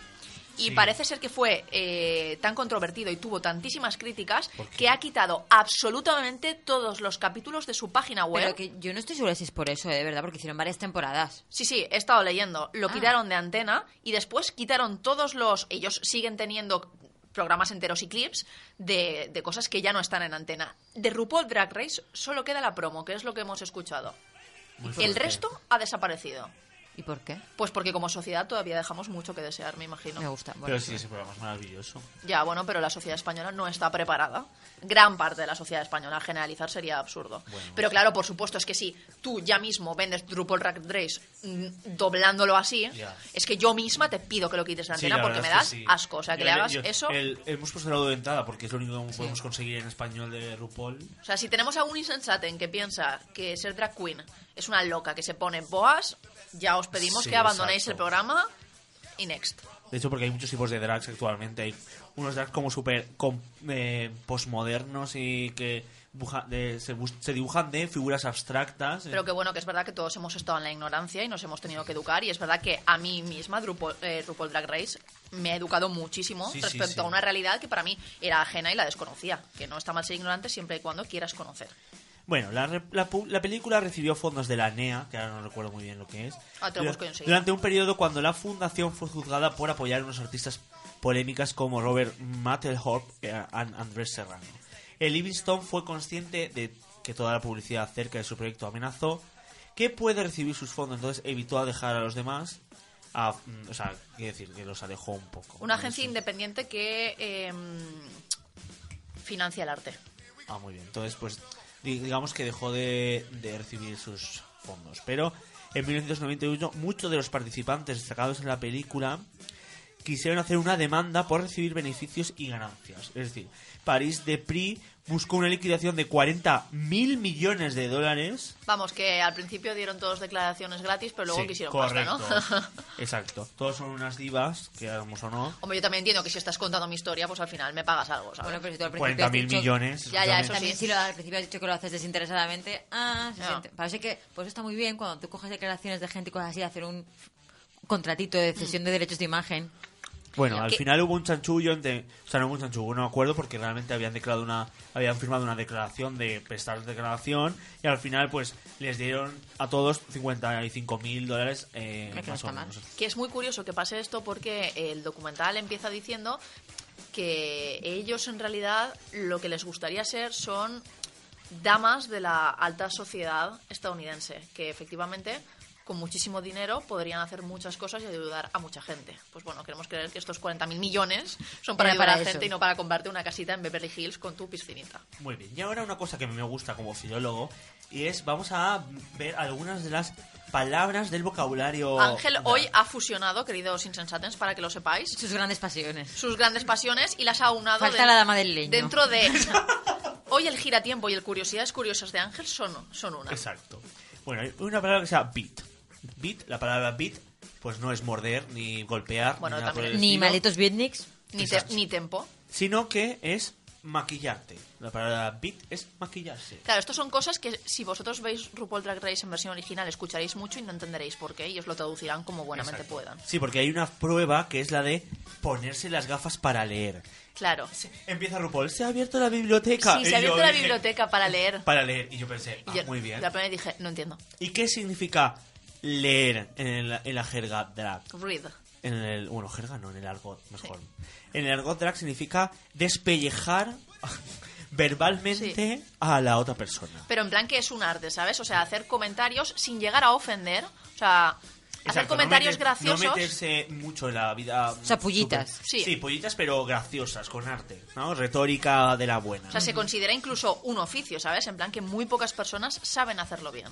Y Sí. parece ser que fue eh, tan controvertido y tuvo tantísimas críticas que ha quitado absolutamente todos los capítulos de su página web. Pero que yo no estoy segura si es por eso, eh, de verdad, porque hicieron varias temporadas. Sí, sí, he estado leyendo. Lo Ah. quitaron de antena y después quitaron todos los... Ellos siguen teniendo programas enteros y clips de, de cosas que ya no están en antena. De RuPaul Drag Race solo queda la promo, que es lo que hemos escuchado. Muy El fuerte. resto ha desaparecido. ¿Y por qué? Pues porque como sociedad todavía dejamos mucho que desear, me imagino. Me gusta. Bueno, Pero sí, ese programa es maravilloso. Ya, bueno, pero la sociedad española no está preparada. Gran parte de la sociedad española, generalizar sería absurdo. pero claro, por supuesto, es que si tú ya mismo vendes RuPaul Drag Race mm, doblándolo así, Ya. es que yo misma te pido que lo quites de Sí, antena la porque me das sí. asco. O sea, que Yo- le hagas yo- eso. el- hemos puesto el audio de entrada porque es lo único que podemos conseguir en español de RuPaul. O sea, si tenemos a un insensaten que piensa que ser drag queen es una loca que se pone boas, ya os pedimos Sí, que abandonéis exacto. el programa y next. De hecho, porque hay muchos tipos de drags actualmente. Hay unos drags como súper eh, postmodernos y que buja- de- se, se dibujan de figuras abstractas. Pero que bueno, que es verdad que todos hemos estado en la ignorancia y nos hemos tenido que educar. Y es verdad que a mí misma, RuPaul, eh, RuPaul Drag Race, me ha educado muchísimo Sí, sí, respecto sí. a una realidad que para mí era ajena y la desconocía. Que no está mal ser ignorante siempre y cuando quieras conocer. Bueno, la, la la película recibió fondos de la NEA, que ahora no recuerdo muy bien lo que es. Ah, te lo busco. Durante un periodo cuando la fundación fue juzgada por apoyar a unos artistas polémicas como Robert Mapplethorpe y Andrés Serrano. El Livingston fue consciente de que toda la publicidad acerca de su proyecto amenazó que puede recibir sus fondos, entonces evitó a dejar a los demás. A, mm, o sea, quiere decir que los alejó un poco. Una agencia independiente que eh, financia el arte. Ah, muy bien. Entonces, pues, digamos que dejó de, recibir sus fondos. Pero en 1991, muchos de los participantes destacados en la película quisieron hacer una demanda por recibir beneficios y ganancias. Es decir, París de Prix buscó una liquidación de 40 mil millones de dólares. Vamos, que al principio dieron todos declaraciones gratis, pero luego Sí, quisieron correcto. pasta, ¿no? Exacto. Todos son unas divas, que hagamos o no. Hombre, yo también entiendo que si estás contando mi historia, pues al final me pagas algo, ¿sabes? Bueno, pero si tú al principio 40 has mil millones. Ya, ya, eso También sí. si lo, al principio has dicho que lo haces desinteresadamente, ah, se No. siente. Parece que pues está muy bien cuando tú coges declaraciones de gente y cosas así, hacer un contratito de cesión de derechos de imagen. Bueno, al final hubo un chanchullo entre, o sea, no hubo un chanchullo, no me acuerdo porque realmente habían declarado una, habían firmado una declaración de prestar declaración y al final pues les dieron a todos 55 mil dólares eh, Que no más o menos. Que es muy curioso que pase esto porque el documental empieza diciendo que ellos en realidad lo que les gustaría ser son damas de la alta sociedad estadounidense, que efectivamente con muchísimo dinero podrían hacer muchas cosas y ayudar a mucha gente. Pues bueno, queremos creer que estos 40.000 millones son para Era ayudar para a la eso. gente y no para comprarte una casita en Beverly Hills con tu piscinita. Muy bien, y ahora una cosa que me gusta como filólogo y es, vamos a ver algunas de las palabras del vocabulario. Ángel hoy ha fusionado, queridos insensatens, para que lo sepáis, Sus grandes pasiones. sus grandes pasiones y las ha aunado Falta de- la dama del leño. dentro de... Hoy el giratiempo y el curiosidades curiosas de Ángel son, son una. Exacto. Bueno, hay una palabra que se llama beat. Beat, la palabra beat, pues no es morder ni golpear Bueno, ni nada por también el Ni estilo, malditos beatniks. Ni, te- Exacto. ni tempo. sino que es maquillarte. La palabra beat es maquillarse. Claro, estas son cosas que si vosotros veis RuPaul Drag Race en versión original escucharéis mucho y no entenderéis por qué y os lo traducirán como buenamente Exacto. puedan. Sí, porque hay una prueba que es la de ponerse las gafas para leer. Claro. Empieza RuPaul, se ha abierto la biblioteca. Sí, Y se yo ha abierto la dije, biblioteca para leer. Para leer. Y yo pensé, Y ah, yo muy bien. La primera dije, no entiendo. ¿Y qué significa leer en, el- en la jerga drag? Read. En el, bueno, jerga no, en el argot, mejor. En el argot drag significa despellejar verbalmente a la otra persona. Pero en plan que es un arte, ¿sabes? O sea, hacer comentarios sin llegar a ofender. O sea, hacer Exacto, comentarios no meter- graciosos. No meterse mucho en la vida. O sea, pullitas. súper- Sí. Sí, pullitas, pero graciosas, con arte, ¿no? Retórica de la buena. O sea, se considera incluso un oficio, ¿sabes? En plan que muy pocas personas saben hacerlo bien.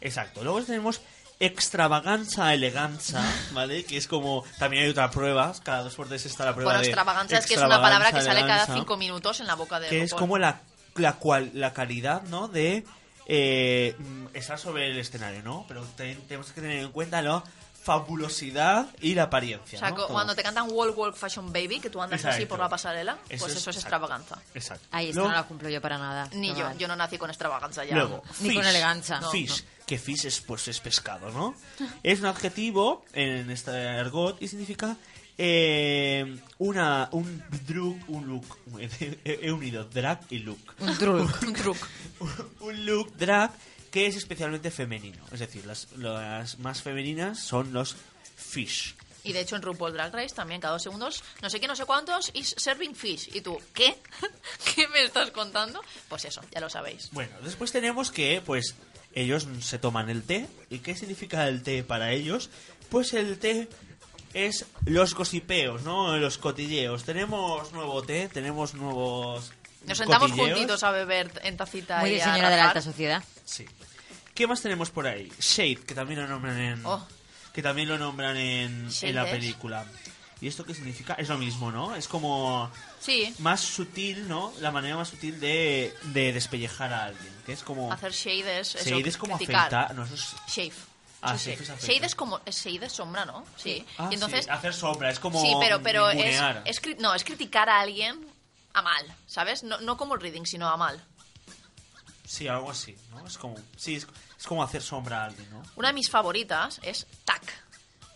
Exacto. Luego tenemos extravaganza, eleganza, ¿vale? Que es como... También hay otra prueba, cada dos por tres está la prueba Bueno, de extravagancia es que es una palabra que sale cada cinco minutos en la boca de Que es como la, la, cual, la calidad, ¿no? De eh, estar sobre el escenario, ¿no? Pero te- tenemos que tener en cuenta la fabulosidad y la apariencia, O sea, cuando te cantan Walk Walk Fashion Baby, que tú andas así por la pasarela, Eso pues es- eso es exacto. extravaganza. Exacto. Ahí está, Luego- no la cumplo yo para nada. Ni yo, mal. yo no nací con extravaganza ya. Luego, Ni con elegancia. No, fish, que fish es, pues, es pescado, ¿no? es un adjetivo en este argot y significa eh, una, un drug, un look. He unido drag y look. Un drug. Un truc. un look drag que es especialmente femenino. Es decir, las, las más femeninas son los fish. Y de hecho en RuPaul Drag Race también cada dos segundos, no sé qué, no sé cuántos, y serving fish. Y tú, ¿qué? ¿Qué me estás contando? Pues eso, ya lo sabéis. Bueno, después tenemos que, pues, ellos se toman el té. ¿Y qué significa el té para ellos? Pues el té es los gosipeos, ¿no? Los cotilleos. Tenemos nuevo té, tenemos nuevos. Nos sentamos cotilleos. juntitos a beber en tacita Muy y de a señora de la alta sociedad. Sí. ¿Qué más tenemos por ahí? Shade, que también lo nombran en. Oh. Que también lo nombran en, en la película. ¿Y esto qué significa? Es lo mismo, ¿no? Es como Sí, más sutil, ¿no? La manera más sutil de, de despellejar a alguien. Que es como. hacer shade es eso, Shade es como afeitar. No, eso es- Shave. Ah, sí. es afeitar. Shade es como... Shade es sombra, ¿no? Sí. Ah, y entonces... sí, hacer sombra, es como sí, pero, pero es, es No, es criticar a alguien a mal, ¿sabes? No, no como el reading, sino a mal. Sí, algo así, ¿no? Es como, sí, es, es como hacer sombra a alguien, ¿no? Una de mis favoritas es TAC.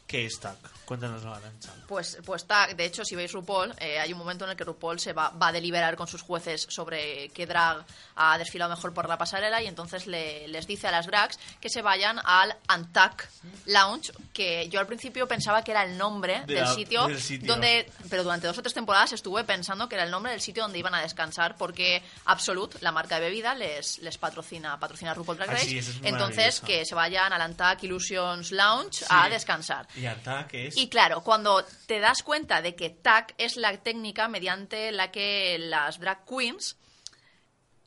¿Qué es TAC? Cuéntanos la Arancha. Pues, pues TAC, de hecho, si veis RuPaul, eh, hay un momento en el que RuPaul se va, va a deliberar con sus jueces sobre qué drag ha desfilado mejor por la pasarela y entonces le- les dice a las drags que se vayan al Antac Lounge, que yo al principio pensaba que era el nombre De del, la- sitio, del sitio. donde, pero durante dos o tres temporadas estuve pensando que era el nombre del sitio donde iban a descansar porque Absolut, la marca de bebida, les, les patrocina, patrocina RuPaul Drag Ah, Race, es entonces que se vayan al Antac Illusions Lounge a descansar. Y TAC es... Y claro, cuando te das cuenta de que TAC es la técnica mediante la que las drag queens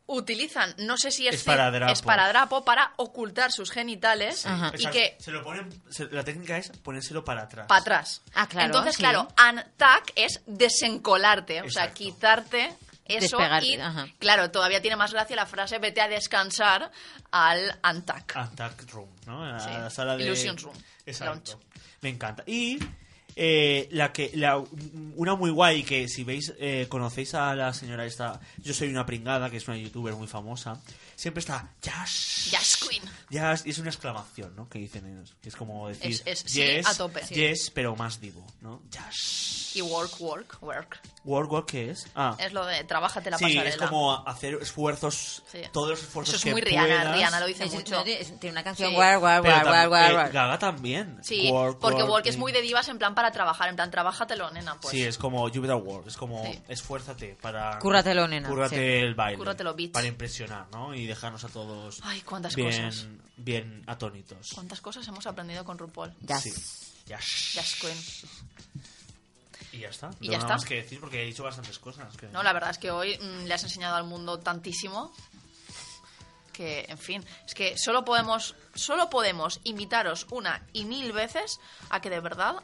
utilizan, no sé si es Esparadrapo. esparadrapo para ocultar sus genitales y que Se lo ponen, se- la técnica es ponérselo para atrás. para atrás. Ah, claro, Entonces, sí. claro, untack es desencolarte, o sea, quitarte eso Despegarte, y ajá. claro, todavía tiene más gracia la frase vete a descansar al untack. Attack Room, ¿no? La, Sí. la sala de... Illusions Room. Exacto. Me encanta. Y eh, la que la, una muy guay que si veis, eh, conocéis a la señora esta, yo soy una pringada, que es una youtuber muy famosa, siempre está Jazz. Jazz Queen. Jazz, y es una exclamación, ¿no? Que dicen ellos. Es como decir Es- es sí yes, a tope. Yes, pero más divo, ¿no? Jazz. Y work, work, work. Work, work, ¿qué es? Ah. Es lo de trabájate la sí, pasarela. es como hacer esfuerzos, Sí. todos los esfuerzos Eso es que muy Rihanna, puedas. Rihanna lo dice Es- mucho. tiene- una canción, Sí. war, tam- war, war, eh, war. Gaga también. Sí, Work, porque work, work es muy de divas en plan para trabajar, en plan, trabájatelo, nena, pues. sí, es como you better work, es como Sí. esfuérzate para... Cúrratelo, nena, Cúrrate sí. el baile. Cúrratelo, bitch. Para impresionar, ¿no? Y dejarnos a todos Ay, cuántas bien, cosas. bien atónitos. ¿Cuántas cosas hemos aprendido con RuPaul? Jazz. Sí. Ya. Jazz Queen. Y ya está. Y no ya nada está. más que decir porque he dicho bastantes cosas. que- No, la verdad es que hoy mm, le has enseñado al mundo tantísimo que, en fin, es que solo podemos, solo podemos invitaros una y mil veces a que de verdad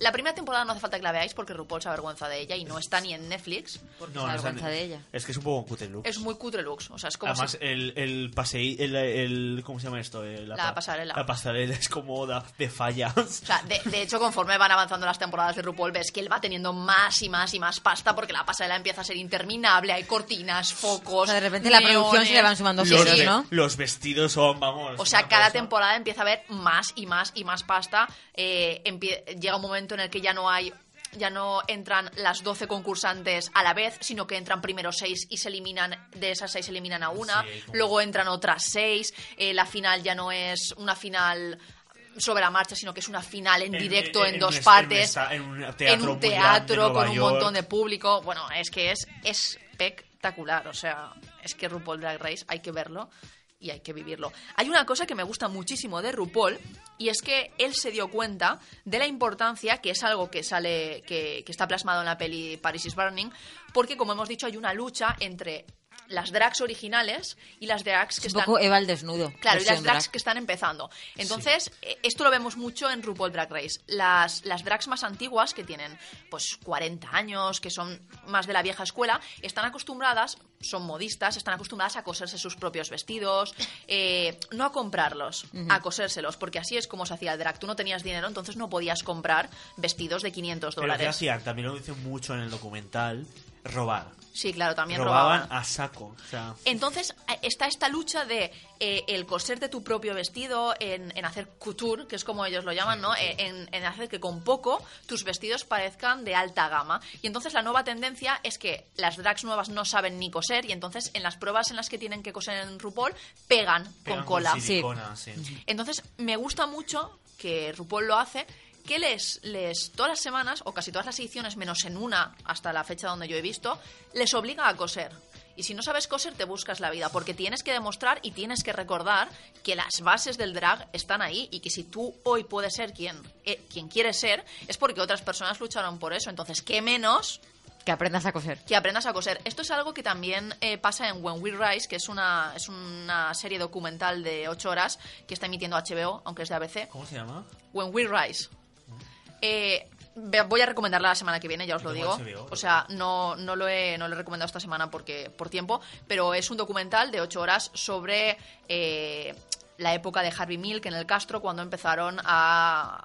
La primera temporada no hace falta que la veáis porque RuPaul se avergüenza de ella y no está ni en Netflix. Porque No, se no avergüenza está- de ella. Es que es un poco cutre look. Es muy cutre looks. O sea, es como Además, si- el, el paseí, el, el- ¿cómo se llama esto? La pa- pasarela. La pasarela es como da- de falla. O sea, de, de hecho, conforme van avanzando las temporadas de RuPaul, ves que él va teniendo más y más y más pasta porque la pasarela empieza a ser interminable, hay cortinas, focos. O sea, de repente la producción se le van sumando Sí, los, sí. ¿no? los vestidos son, vamos. O sea, cada cosa. temporada empieza a haber más y más y más pasta. Eh, llega un momento en el que ya no hay. Ya no entran las 12 concursantes a la vez, sino que entran primero 6 y se eliminan, de esas 6 se eliminan a una, Sí, como- luego entran otras 6, la final ya no es una final sobre la marcha, sino que es una final en, En- directo en, en dos partes, en un esta- en un teatro un con un York. montón de público. Bueno, es que es espectacular, o sea, es que RuPaul Drag Race hay que verlo y hay que vivirlo. Hay una cosa que me gusta muchísimo de RuPaul y es que él se dio cuenta de la importancia, que es algo que sale, que, que está plasmado en la peli Paris is Burning, porque como hemos dicho hay una lucha entre las drags originales y las drags que Es un están poco Eva al desnudo. Claro, y las drags drag. que están empezando. Entonces, eh, esto lo vemos mucho en RuPaul Drag Race. Las, las drags más antiguas, que tienen pues 40 años, que son más de la vieja escuela, están acostumbradas, son modistas, están acostumbradas a coserse sus propios vestidos, eh, no a comprarlos, a cosérselos, porque así es como se hacía el drag. Tú no tenías dinero, entonces no podías comprar vestidos de 500 Pero ¿qué dólares. hacían? También lo dicen mucho en el documental. Robar. Sí, claro, también Robaban robaban. a saco. O sea, Entonces eh, está esta lucha de eh, el coserte tu propio vestido, en, en hacer couture, que es como ellos lo llaman, ¿no? Eh, En, en hacer que con poco tus vestidos parezcan de alta gama. Y entonces la nueva tendencia es que las drags nuevas no saben ni coser y entonces en las pruebas en las que tienen que coser en RuPaul pegan, pegan con cola. silicona, sí. Entonces, me gusta mucho que RuPaul lo hace, que les, les todas las semanas, o casi todas las ediciones, menos en una, hasta la fecha donde yo he visto, les obliga a coser. Y si no sabes coser, te buscas la vida, porque tienes que demostrar y tienes que recordar que las bases del drag están ahí y que si tú hoy puedes ser quien, eh, quien quieres ser, es porque otras personas lucharon por eso. Entonces, ¿qué menos Que aprendas a coser. que aprendas a coser. Esto es algo que también eh, pasa en When We Rise, que es una, es una serie documental de 8 horas que está emitiendo HBO, aunque es de ABC. ¿Cómo se llama? When We Rise. Eh, voy a recomendarla la semana que viene, ya os lo digo. O sea, no, no, lo he, no lo he recomendado esta semana porque, por tiempo, pero es un documental de 8 horas sobre eh, la época de Harvey Milk en el Castro, cuando empezaron a,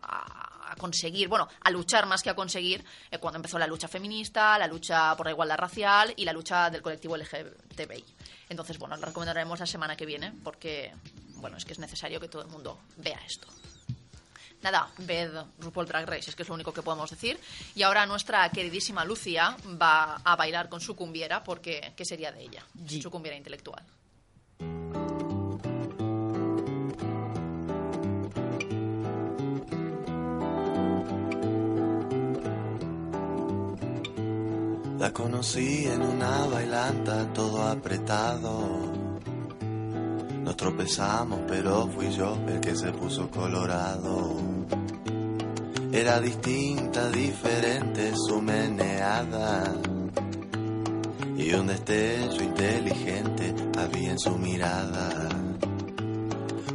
a- a conseguir, bueno, a luchar más que a conseguir, eh, cuando empezó la lucha feminista, la lucha por la igualdad racial y la lucha del colectivo LGTBI. Entonces, bueno, la recomendaremos la semana que viene porque, bueno, es que es necesario que todo el mundo vea esto. Nada, ved RuPaul Drag Race, es que es lo único que podemos decir. Y ahora nuestra queridísima Lucia va a bailar con su cumbiera, porque ¿qué sería de ella? G. Su cumbiera intelectual. La conocí en una bailanta todo apretado. Nos tropezamos, pero fui yo el que se puso colorado. Era distinta, diferente su meneada. Y un destello inteligente había en su mirada.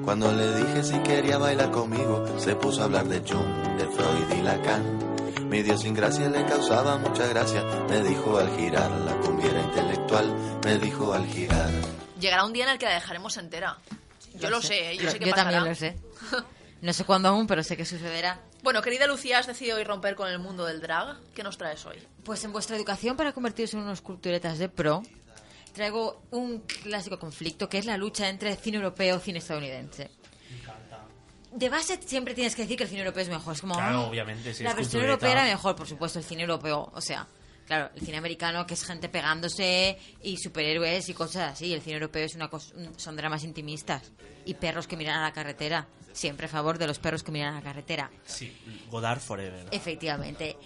Cuando le dije si quería bailar conmigo, se puso a hablar de Jung, de Freud y Lacan. Mi Dios sin gracia le causaba mucha gracia. Me dijo al girar la cumbiera intelectual. Me dijo al girar. Llegará un día en el que la dejaremos entera. Yo lo, sé, ¿eh? yo Lo- sé que yo pasará. también lo sé. No sé cuándo aún, pero sé que sucederá. Bueno, querida Lucía, has decidido hoy romper con el mundo del drag. ¿Qué nos traes hoy? Pues en vuestra educación para convertirse en unos culturetas de pro, traigo un clásico conflicto que es la lucha entre cine europeo y cine estadounidense. De base siempre tienes que decir que el cine europeo es mejor. Es como, Claro, "Ah, obviamente, si la versión cultureta". europea era mejor, por supuesto, el cine europeo. O sea, claro, el cine americano que es gente pegándose y superhéroes y cosas así. El cine europeo es una cosa, son dramas intimistas y perros que miran a la carretera. Siempre a favor de los perros que miran a la carretera. Sí, Godard Forever. Efectivamente.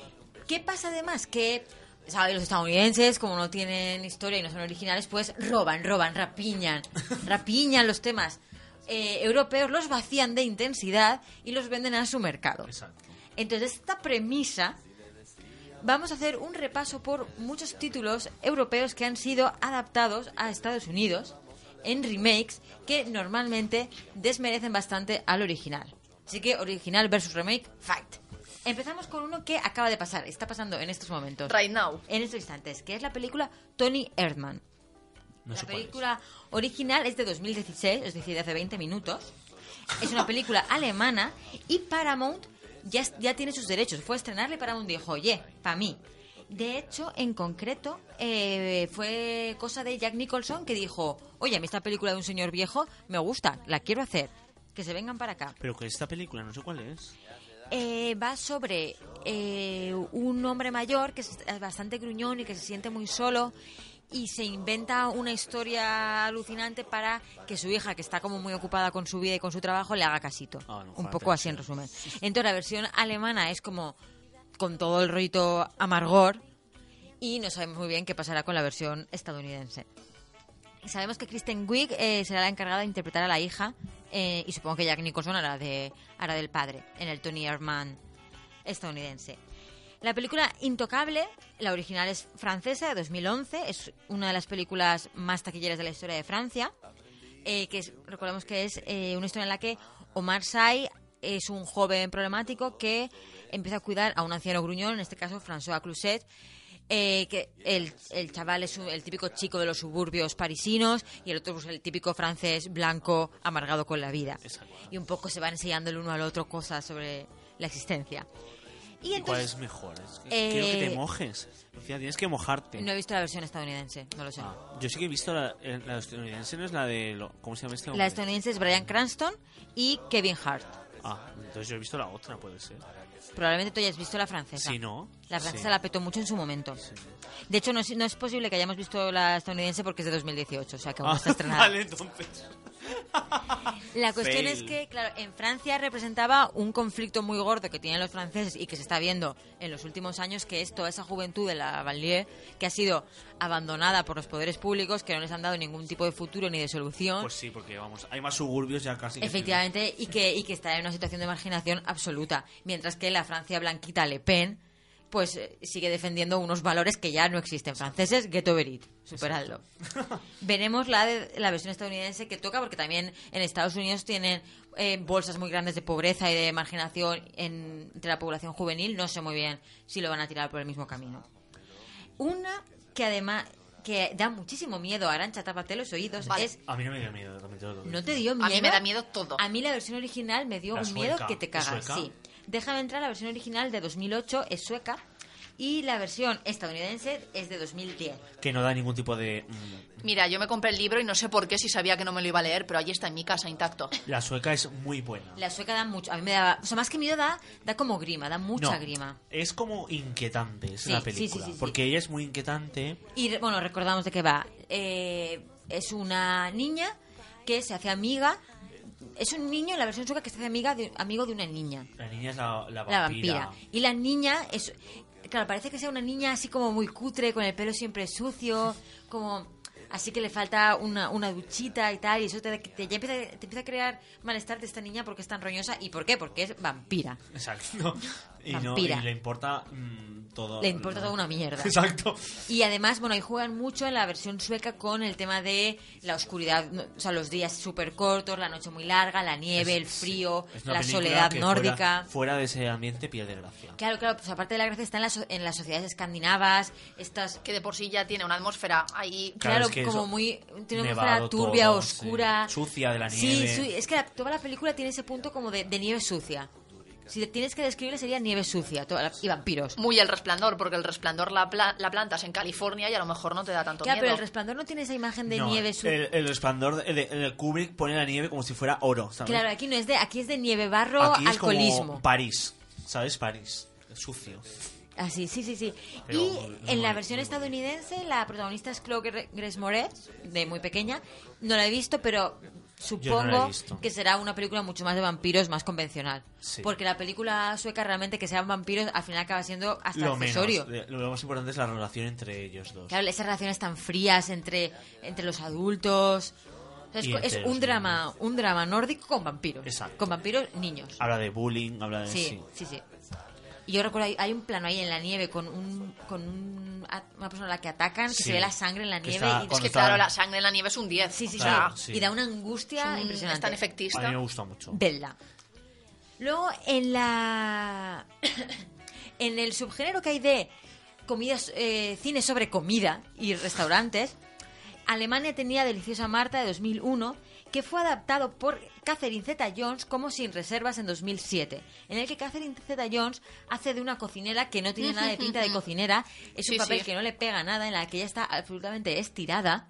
¿Qué pasa además? Que ¿sabes? los estadounidenses, como no tienen historia y no son originales, pues roban, roban, rapiñan, rapiñan los temas eh, europeos, los vacían de intensidad y los venden a su mercado. Exacto. Entonces, esta premisa, vamos a hacer un repaso por muchos títulos europeos que han sido adaptados a Estados Unidos en remakes que normalmente desmerecen bastante al original. Así que original versus remake, fight. Empezamos con uno que acaba de pasar, está pasando en estos momentos. Right now. En estos instantes, que es la película Tony Erdmann. No la es. película original es de 2016, es decir, de hace 20 minutos. Es una película alemana y Paramount ya, ya tiene sus derechos. Fue estrenarle y Paramount dijo, oye, para mí. De hecho, en concreto, eh, fue cosa de Jack Nicholson que dijo, oye, a mí esta película de un señor viejo me gusta, la quiero hacer. Que se vengan para acá. Pero que esta película, no sé cuál es. Eh, va sobre eh, un hombre mayor que es bastante gruñón y que se siente muy solo y se inventa una historia alucinante para que su hija, que está como muy ocupada con su vida y con su trabajo, le haga casito. Ah, no, un poco así en resumen. Entonces la versión alemana es como con todo el rollito amargor y no sabemos muy bien qué pasará con la versión estadounidense. Sabemos que Kristen Wiig eh, será la encargada de interpretar a la hija eh, y supongo que Jack Nicholson hará, de, hará del padre en el Tony Erdmann estadounidense. La película Intocable, la original es francesa de 2011, es una de las películas más taquilleras de la historia de Francia, eh, que es- recordemos que es eh, una historia en la que Omar Sy es un joven problemático que empieza a cuidar a un anciano gruñón, en este caso François Cluzet, eh, que el, el chaval es un- el típico chico de los suburbios parisinos y el otro pues, el típico francés blanco amargado con la vida. Y un poco se van enseñando el uno al otro cosas sobre la existencia. Y ¿Y cuál entonces, es mejor? Es que Eh, Quiero que te mojes. Lucía, tienes que mojarte. no he visto la versión estadounidense, no lo sé. Ah, yo sí que he visto la, eh, la estadounidense, no es la de... lo- ¿Cómo se llama este hombre? La estadounidense es Brian Cranston y Kevin Hart. Ah, entonces yo he visto la otra, puede ser. Probablemente tú hayas visto la francesa. Sí, ¿no? La francesa Sí. la petó mucho en su momento. De hecho, no es, no es posible que hayamos visto la estadounidense porque es de 2018, o sea que aún no está Ah, estrenada. vale, entonces. La cuestión Fail. es que, claro, en Francia representaba un conflicto muy gordo que tienen los franceses y que se está viendo en los últimos años, que es toda esa juventud de la banlieue que ha sido abandonada por los poderes públicos, que no les han dado ningún tipo de futuro ni de solución. Pues sí, porque vamos, hay más suburbios ya casi. que- Efectivamente, y que, y que está en una situación de marginación absoluta. Mientras que la Francia blanquita Le Pen, pues eh, sigue defendiendo unos valores que ya no existen. Franceses, get over it, superadlo. Veremos la, de, la versión estadounidense que toca, porque también en Estados Unidos tienen eh, bolsas muy grandes de pobreza y de marginación en- entre la población juvenil. No sé muy bien si lo van a tirar por el mismo camino. Una que además que da muchísimo miedo, Arancha, tápate los oídos, Vale. es A mí no me dio miedo, también te lo digo. ¿No te dio miedo? A mí me da miedo todo. A mí la versión original me dio La un miedo que te ¿Es cagas. Sí. Déjame entrar, la versión original de 2008 es sueca y la versión estadounidense es de 2010. Que no da ningún tipo de... mm, Mira, yo me compré el libro y no sé por qué si sabía que no me lo iba a leer, pero allí está en mi casa intacto. La sueca es muy buena. La sueca da mucho, a mí me da, o sea, más que miedo da, da como grima, da mucha No, grima. Es como inquietante es Sí, la película. sí, sí. Porque ella es muy inquietante. Y bueno, recordamos de qué va. Eh, es una niña que se hace amiga. Es un niño en la versión sueca que se hace amiga de, amigo de una niña. La niña es la, la La vampira. vampira. Y la niña es. Claro, parece que sea una niña así como muy cutre, con el pelo siempre sucio, como. Así que le falta una, una duchita y tal, y eso te, te- ya empieza, te empieza a crear malestar de esta niña porque es tan roñosa. ¿Y por qué? Porque es vampira. Exacto. Y, no, y le importa mm, todo. Le importa toda una mierda. Exacto. Y además, bueno, ahí juegan mucho en la versión sueca con el tema de la oscuridad, no- o sea, los días súper cortos, la noche muy larga, la nieve, el frío, la soledad nórdica. Fuera, fuera de ese ambiente pierde gracia. Claro, claro, pues aparte de la gracia está en, las so- en las sociedades escandinavas, estas Que de por sí ya tiene una atmósfera ahí. Claro, es que como muy. Tiene una atmósfera turbia, todo, oscura. sí. Sucia de la Sí, nieve. sí, es que la- toda la película tiene ese punto como de, de nieve sucia. Si tienes que describirle sería nieve sucia toda la- y vampiros. Muy el resplandor, porque el resplandor la, pla- la plantas en California y a lo mejor no te da tanto Claro, miedo. pero el resplandor no tiene esa imagen de No, nieve sucia. el, el resplandor, el, el Kubrick pone la nieve como si fuera oro, ¿sabes? Claro, aquí no es de, aquí es de nieve, barro, Aquí es alcoholismo. como París, ¿sabes? París, es sucio. Así, sí, sí, sí. Pero y en la versión estadounidense, la protagonista es Chloe Grace Moretz, de muy pequeña. No la he visto, pero supongo visto. que será una película mucho más de vampiros, más convencional. Sí. Porque la película sueca realmente que sean vampiros, al final acaba siendo hasta Lo accesorio. de- lo más importante es la relación entre ellos dos. Claro, esas relaciones tan frías entre, entre los adultos. O sea, es, un drama, un drama nórdico con vampiros. Exacto. Con vampiros niños. Habla de bullying, habla de... Sí, sí, sí. Y yo recuerdo, hay, hay un plano ahí en la nieve con un con un- una persona a la que atacan, que Sí. se ve la sangre en la nieve. está- y, Es que está- claro, la sangre en la nieve es un 10. sí, sí, sí. Y da una angustia es un- impresionante. es tan A efectista. mí me gusta mucho. Verla. Luego, en la. en el subgénero que hay de comidas, eh, cine sobre comida y restaurantes, Alemania tenía Deliciosa Marta de 2001, que fue adaptado por Catherine Zeta-Jones como Sin Reservas en 2007, en el que Catherine Zeta-Jones hace de una cocinera que no tiene nada de pinta de cocinera, es un papel sí. que no le pega nada, en la que ella está absolutamente estirada.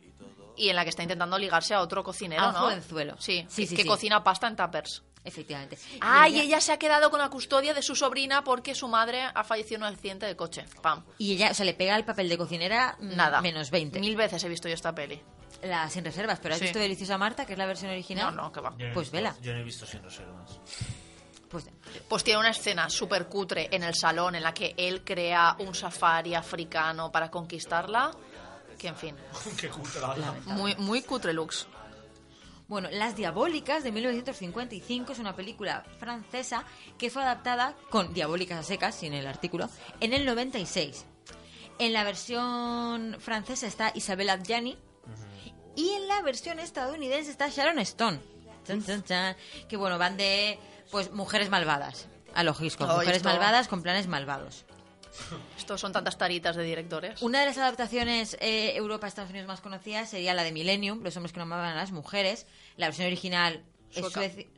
Y en la que está intentando ligarse a otro cocinero, A un ¿no? jovenzuelo. Sí, Sí, que, sí, que sí. cocina pasta en tuppers. Efectivamente. Ah, y ella- ella se ha quedado con la custodia de su sobrina porque su madre ha fallecido en un accidente de coche. Pam. Y ella, o sea, le pega el papel de cocinera mm, Nada. menos 20. Mil veces he visto yo esta peli. La sin reservas, pero ¿has Sí. visto Deliciosa Marta, que es la versión original? No, no, que va. Yo no he Pues visto- vela. Yo no he visto sin reservas. Pues Pues tiene una escena súper cutre en el salón en la que él crea un safari africano para conquistarla. Que en fin, Qué cultura. muy, muy cutre looks. Bueno, Las Diabólicas de 1955 es una película francesa que fue adaptada con Diabólicas a secas, sin el artículo, en el 96. En la versión francesa está Isabelle Adjani y en la versión estadounidense está Sharon Stone. Chan, chan, chan. Que bueno, van de pues mujeres malvadas. A lo Hitchcock, Ay, mujeres esto- malvadas con planes malvados. Estos son tantas taritas de directores. Una de las adaptaciones eh, Europa-Estados Unidos más conocidas sería la de Millennium, Los hombres que no amaban a las mujeres. La versión original es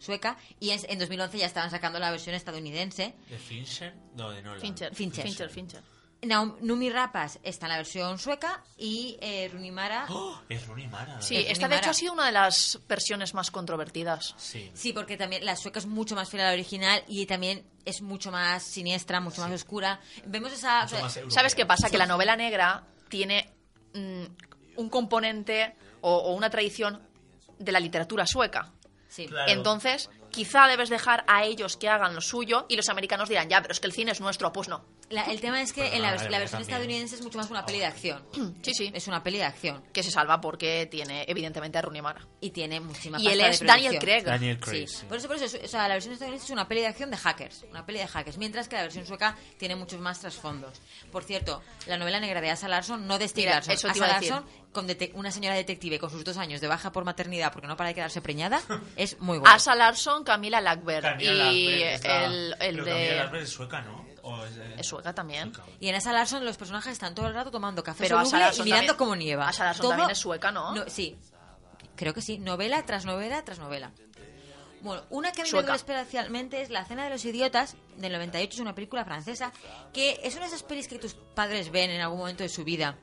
sueca y en, en 2011 ya estaban sacando la versión estadounidense. ¿De Fincher? No, de Nolan. Fincher, Fincher. Fincher, Fincher. Naomi Rapace está en la versión sueca y eh, Rooney Mara... ¡Oh! Es Rooney Mara. Sí, Es esta de hecho ha sido una de las versiones más controvertidas. Sí. Sí, porque también la sueca es mucho más fiel a la original y también es mucho más siniestra, mucho más oscura. Vemos esa... ¿Sabes qué pasa? Que la novela negra tiene mm, un componente o, o una tradición de la literatura sueca. Sí. Claro. Entonces, quizá debes dejar a ellos que hagan lo suyo y los americanos dirán, ya, pero es que el cine es nuestro. Pues no. La- el tema es que Pero en la, la versión también. estadounidense es mucho más una peli de acción. Sí, sí. Es una peli de acción Que se salva porque tiene, evidentemente, a Rooney Mara. y tiene muchísima Y él pasta de es Daniel. Craig. Daniel Craig, Sí. sí. Por eso, por eso, o sea, la versión estadounidense es una peli de acción de hackers, una peli de hackers, mientras que la versión sueca tiene muchos más trasfondos. Por cierto, la novela negra de Asa Larson, no de Steve Mira, Larson, eso te Asa. Larson, con una señora detective con sus dos años de baja por maternidad porque no para de quedarse preñada, es muy buena. Asa Larson, Camila Lackberg. Camila y Lackberg está- el, el Pero de... Camila Lackberg es sueca, ¿no? O es, de- Es sueca también. Y en Asa Larson los personajes están todo el rato tomando café Pero Asa soluble y mirando también- cómo nieva. Asa Larson Todo- también es sueca, ¿no? Sí, creo que sí. Novela tras novela tras novela. Bueno, una que a mí me duele especialmente es La Cena de los Idiotas, del 98, es una película francesa, que es una de esas pelis que tus padres ven en algún momento de su vida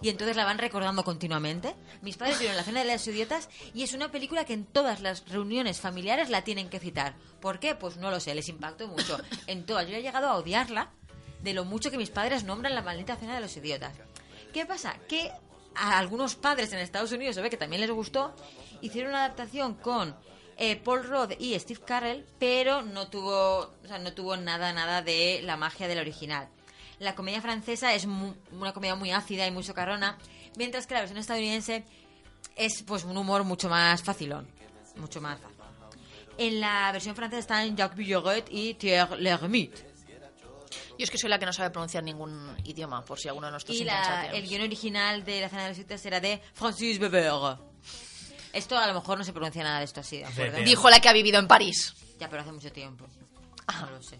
y entonces la van recordando continuamente. Mis padres vieron La Cena de los Idiotas y es una película que en todas las reuniones familiares la tienen que citar. ¿Por qué? Pues no lo sé, les impactó mucho. En todas, yo he llegado a odiarla de lo mucho que mis padres nombran La Maldita Cena de los Idiotas. ¿Qué pasa? Que a algunos padres en Estados Unidos se ve que también les gustó, hicieron una adaptación con eh, Paul Rudd y Steve Carell, pero no tuvo, o sea, no tuvo nada, nada de la magia del original. La comedia francesa es mu- una comedia muy ácida y muy socarrona, mientras que la versión estadounidense es pues un humor mucho más facilón, mucho más fácil. En la versión francesa están Jacques Villeret y Thierry Lhermitte. Yo es que soy la que no sabe pronunciar ningún idioma, por si alguno de nuestros Y la- el guion original de La Cena de los Idiotas era de Francis Weber. Esto a lo mejor no se pronuncia nada de esto así, ¿de acuerdo? Dijo la que ha vivido en París. Ya, pero hace mucho tiempo. No lo sé.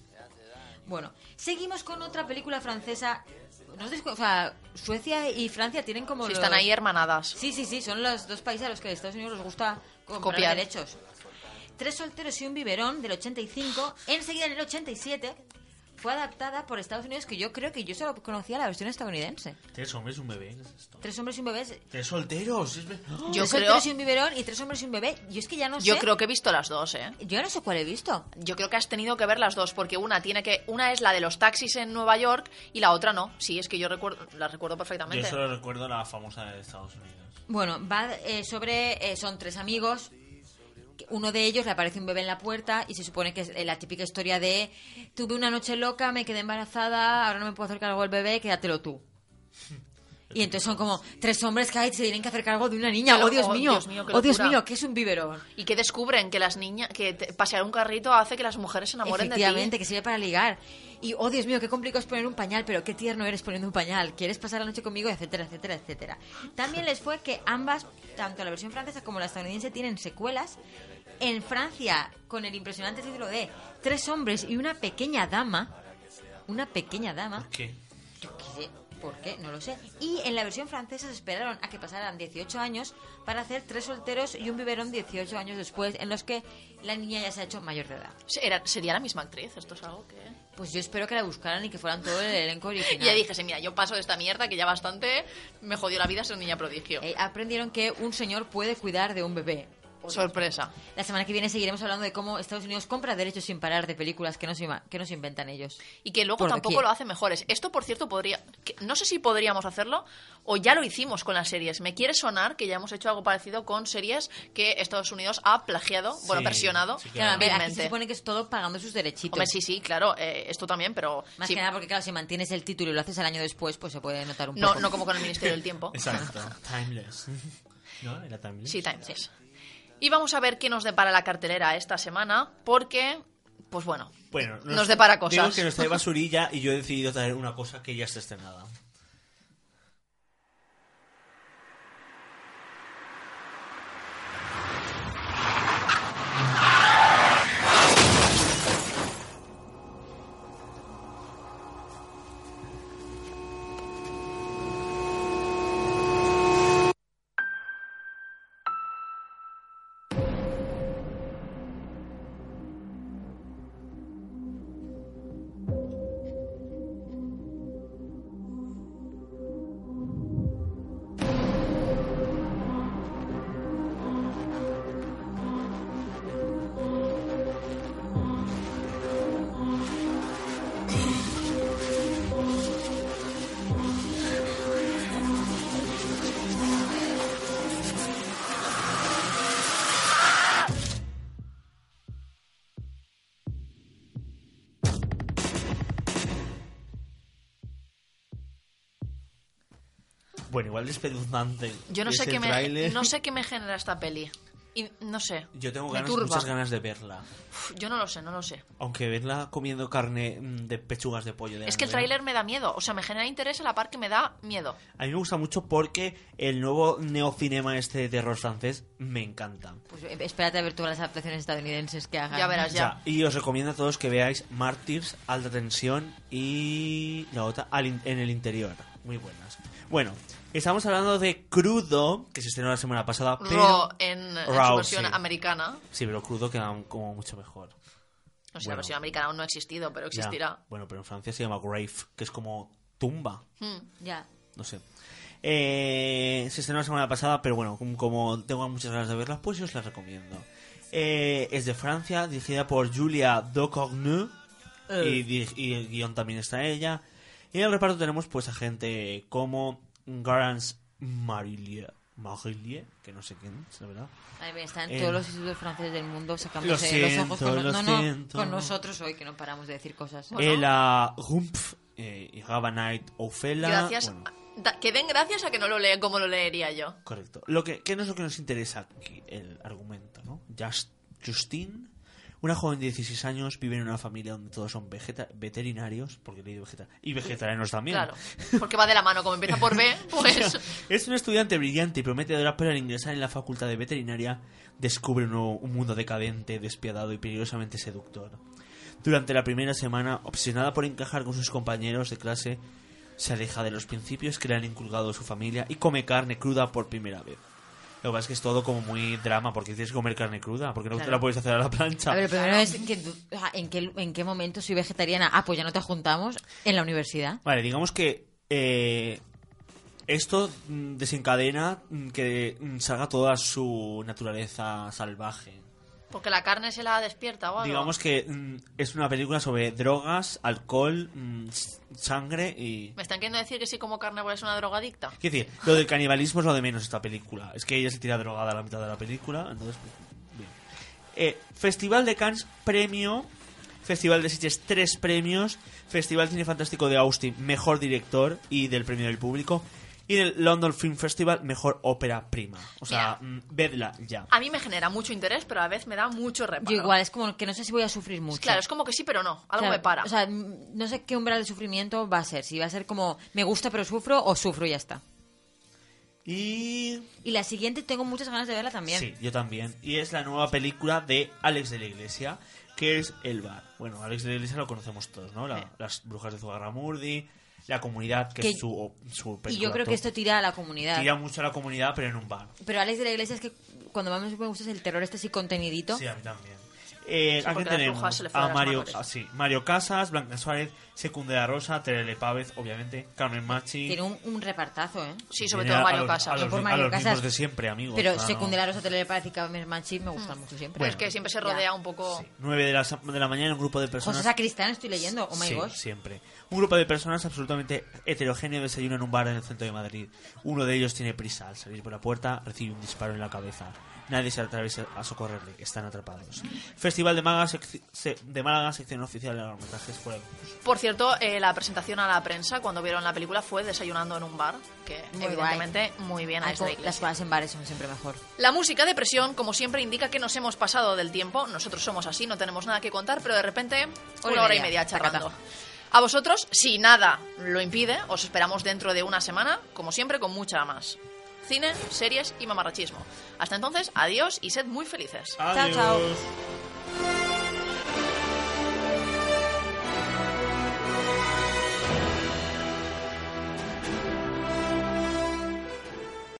Bueno, seguimos con otra película francesa. ¿No os o sea, Suecia y Francia tienen como Si los- están ahí hermanadas. Sí, sí, sí, son los dos países a los que a Estados Unidos les gusta comprar Copiar. derechos. Tres solteros y un biberón del 85. Enseguida en el 87 fue adaptada por Estados Unidos, que yo creo que yo solo conocía la versión estadounidense. Tres hombres y un bebé. ¿qué es esto? Tres hombres y un bebé. Tres solteros. es ¡Oh! Yo tres creo, solteros y un biberón y tres hombres y un bebé. Yo es que ya no sé. yo creo que he visto las dos, ¿eh? Yo no sé cuál he visto. Yo creo que has tenido que ver las dos, porque una tiene que, una es la de los taxis en Nueva York y la otra no. Sí, es que yo recuerdo, la recuerdo Yo perfectamente. solo recuerdo la famosa de Estados Unidos. Bueno, va eh, sobre. eh, son tres amigos. Uno de ellos le aparece un bebé en la puerta y se supone que es eh, la típica historia de tuve una noche loca, me quedé embarazada, ahora no me puedo hacer cargo del bebé, quédatelo tú. Y entonces son como tres hombres que ay, se tienen que hacer cargo de una niña. ¡Oh, Dios oh, mío! Dios mío, qué ¡Oh, Dios mío! ¿Qué es un biberón? Y que descubren que las niñas, que pasear un carrito hace que las mujeres se enamoren de Efectivamente, ti. que sirve para ligar. Y, oh Dios mío, qué complicado es poner un pañal, pero qué tierno eres poniendo un pañal. ¿Quieres pasar la noche conmigo? Etcétera, etcétera, etcétera. También les fue que ambas, tanto la versión francesa como la estadounidense, tienen secuelas En Francia, con el impresionante título de Tres hombres y una pequeña dama. Una pequeña dama. ¿Qué? Yo qué sé, ¿por qué? No lo sé. Y en la versión francesa se esperaron a que pasaran 18 años para hacer tres solteros y un biberón 18 años después, en los que la niña ya se ha hecho mayor de edad. ¿Sería la misma actriz? Esto es algo que... Pues yo espero que la buscaran y que fueran todo el elenco Y original. ya dije, sí, mira, yo paso de esta mierda que ya bastante me jodió la vida ser niña prodigio. Eh, aprendieron que un señor puede cuidar de un bebé. Sorpresa. La semana que viene seguiremos hablando de cómo Estados Unidos compra derechos sin parar de películas que no se, que no se inventan ellos. Y que luego tampoco doquier. lo hace mejores. Esto, por cierto, podría... que- no sé si podríamos hacerlo o ya lo hicimos con las series. Me quiere sonar que ya hemos hecho algo parecido con series que Estados Unidos ha plagiado, bueno, versionado, sí, Claro, ver, aquí se supone que es todo pagando sus derechitos. Hombre, sí, sí, claro, eh, esto también, pero... Más sí, que nada porque, claro, si mantienes el título y lo haces al año después, pues se puede notar un no, poco. no como con el Ministerio del Tiempo. Exacto. Timeless. ¿No? Era timeless. Sí, Timeless. Y vamos a ver qué nos depara la cartelera esta semana, porque, pues bueno, Bueno, nos depara Digo cosas. que nos trae basurilla y yo he decidido traer una cosa que ya está estrenada. Igual es espeluznante. yo no es sé, el qué me, no sé qué me genera esta peli. Y no sé. Yo tengo ganas, muchas ganas de verla. Uf, Yo no lo sé, no lo sé. Aunque verla comiendo carne mm, de pechugas de pollo. De Es que el tráiler me da miedo. O sea, me genera interés a la par que me da miedo. A mí me gusta mucho porque el nuevo neocinema este de terror francés me encanta. Pues eh, espérate a ver todas las adaptaciones estadounidenses que hagan. Ya verás, ya. Ya, y os recomiendo a todos que veáis Martyrs, Alta Tensión y la otra en el interior. Muy buenas. Bueno, estamos hablando de Crudo, que se estrenó la semana pasada, pero... Raw en, en su versión sí. americana. Sí, pero Crudo queda como mucho mejor. No sé, Bueno. la versión americana aún no ha existido, pero Ya. existirá. Bueno, pero en Francia se llama Grave, que es como tumba. Hmm. Ya. No sé. Eh, se estrenó la semana pasada, pero bueno, como, tengo muchas ganas de verla, pues yo os la recomiendo. Eh, es de Francia, dirigida por Julia Ducournau y, dir- y el guion también está ella. Y en el reparto tenemos pues a gente como Garance Marillier, Marillier, que no sé quién es, la verdad. Ay, están Eh, todos los institutos franceses del mundo lo sacándose los ojos siento, con, lo no, no, siento. con nosotros hoy, que no paramos de decir cosas. Ella Rumpf eh, Knight Ophelia. Gracias. bueno, da- que den gracias a que no lo leen como lo leería yo. Correcto. Lo que, ¿Qué no es lo que nos interesa aquí? El argumento, ¿no? Just- Justine, una joven de 16 años, vive en una familia donde todos son vegeta- veterinarios, porque leído vegeta y vegetarianos también. Claro. Porque va de la mano. Como empieza por B, pues. Es un estudiante brillante y prometedora, pero al ingresar en la facultad de veterinaria descubre un, nuevo- un mundo decadente, despiadado y peligrosamente seductor. Durante la primera semana, obsesionada por encajar con sus compañeros de clase, se aleja de los principios que le han inculcado su familia y come carne cruda por primera vez. Lo que pasa es que es todo como muy drama, porque tienes que comer carne cruda, porque no te la puedes hacer a la plancha. A ver, primero es que, ¿en, qué, ¿en qué momento soy vegetariana? Ah, pues ya no te juntamos en la universidad. Vale, digamos que eh, esto mm, desencadena mm, que mm, salga toda su naturaleza salvaje. Porque la carne se la despierta o algo. Digamos que mm, es una película sobre drogas, alcohol, mm, sangre y... ¿Me están queriendo decir que si como carne es una drogadicta? Quiero decir, lo del canibalismo es lo de menos esta película. Es que ella se tira drogada a la mitad de la película, entonces... pues, bien. Eh, Festival de Cannes, premio. Festival de Sitges, tres premios. Festival Cine Fantástico de Austin, mejor director y del premio del público. Y del London Film Festival, mejor ópera prima. O sea, mm, vedla ya. A mí me genera mucho interés, pero a la vez me da mucho reparo. Yo igual, es como que no sé si voy a sufrir mucho. Claro, es como que sí, pero no. Algo Claro, me para. O sea, no sé qué umbral de sufrimiento va a ser. Si va a ser como me gusta pero sufro o sufro y ya está. Y... Y la siguiente tengo muchas ganas de verla también. Sí, yo también. Y es la nueva película de Alex de la Iglesia, que es El Bar. Bueno, Alex de la Iglesia lo conocemos todos, ¿no? La- Las brujas de Zugarramurdi, La Comunidad, que, Que- es su, su Y yo creo que esto tira a la comunidad. Tira mucho a la comunidad, pero en un bar. Pero Alex de la Iglesia es que cuando más me gusta es el terror este así contenidito. Sí, a mí también. Eh, Sí, las tenemos a Mario, ah, sí, Mario Casas, Blanca Suárez, Secundera Rosa, Terele Pávez, obviamente, Carmen Machi. Tiene un, un repartazo, ¿eh? Sí, sobre Tiene todo a Mario los- Casas. A los, Por a Mario los Casas. mismos de siempre, amigos. Pero o sea, no- secundaria Rosa Telepática Carmen Manchi me gustan mucho siempre. Pues que siempre se rodea un poco... 9 de la, de la mañana, un grupo de personas. José Sacristán estoy leyendo, oh my Sí, gosh. siempre. Un grupo de personas absolutamente heterogéneo desayuna en un bar en el centro de Madrid. Uno de ellos tiene prisa. Al salir por la puerta, recibe un disparo en la cabeza. Nadie se atreve a socorrerle. Están atrapados. Festival de Málaga, de Málaga sección oficial de largometrajes fuera. Por cierto, eh, la presentación a la prensa cuando vieron la película fue desayunando en un bar, que Muy evidentemente muy bien a Ay, esta co- iglesia. Las cosas en bares son siempre mejor. La música de presión, como siempre, indica que nos hemos pasado del tiempo. Nosotros somos así, no tenemos nada que contar, pero de repente una hora y media charlando. A vosotros, si nada lo impide, os esperamos dentro de una semana, como siempre, con mucha más. Cine, series y mamarrachismo. Hasta entonces, adiós y sed muy felices. Chao, chao.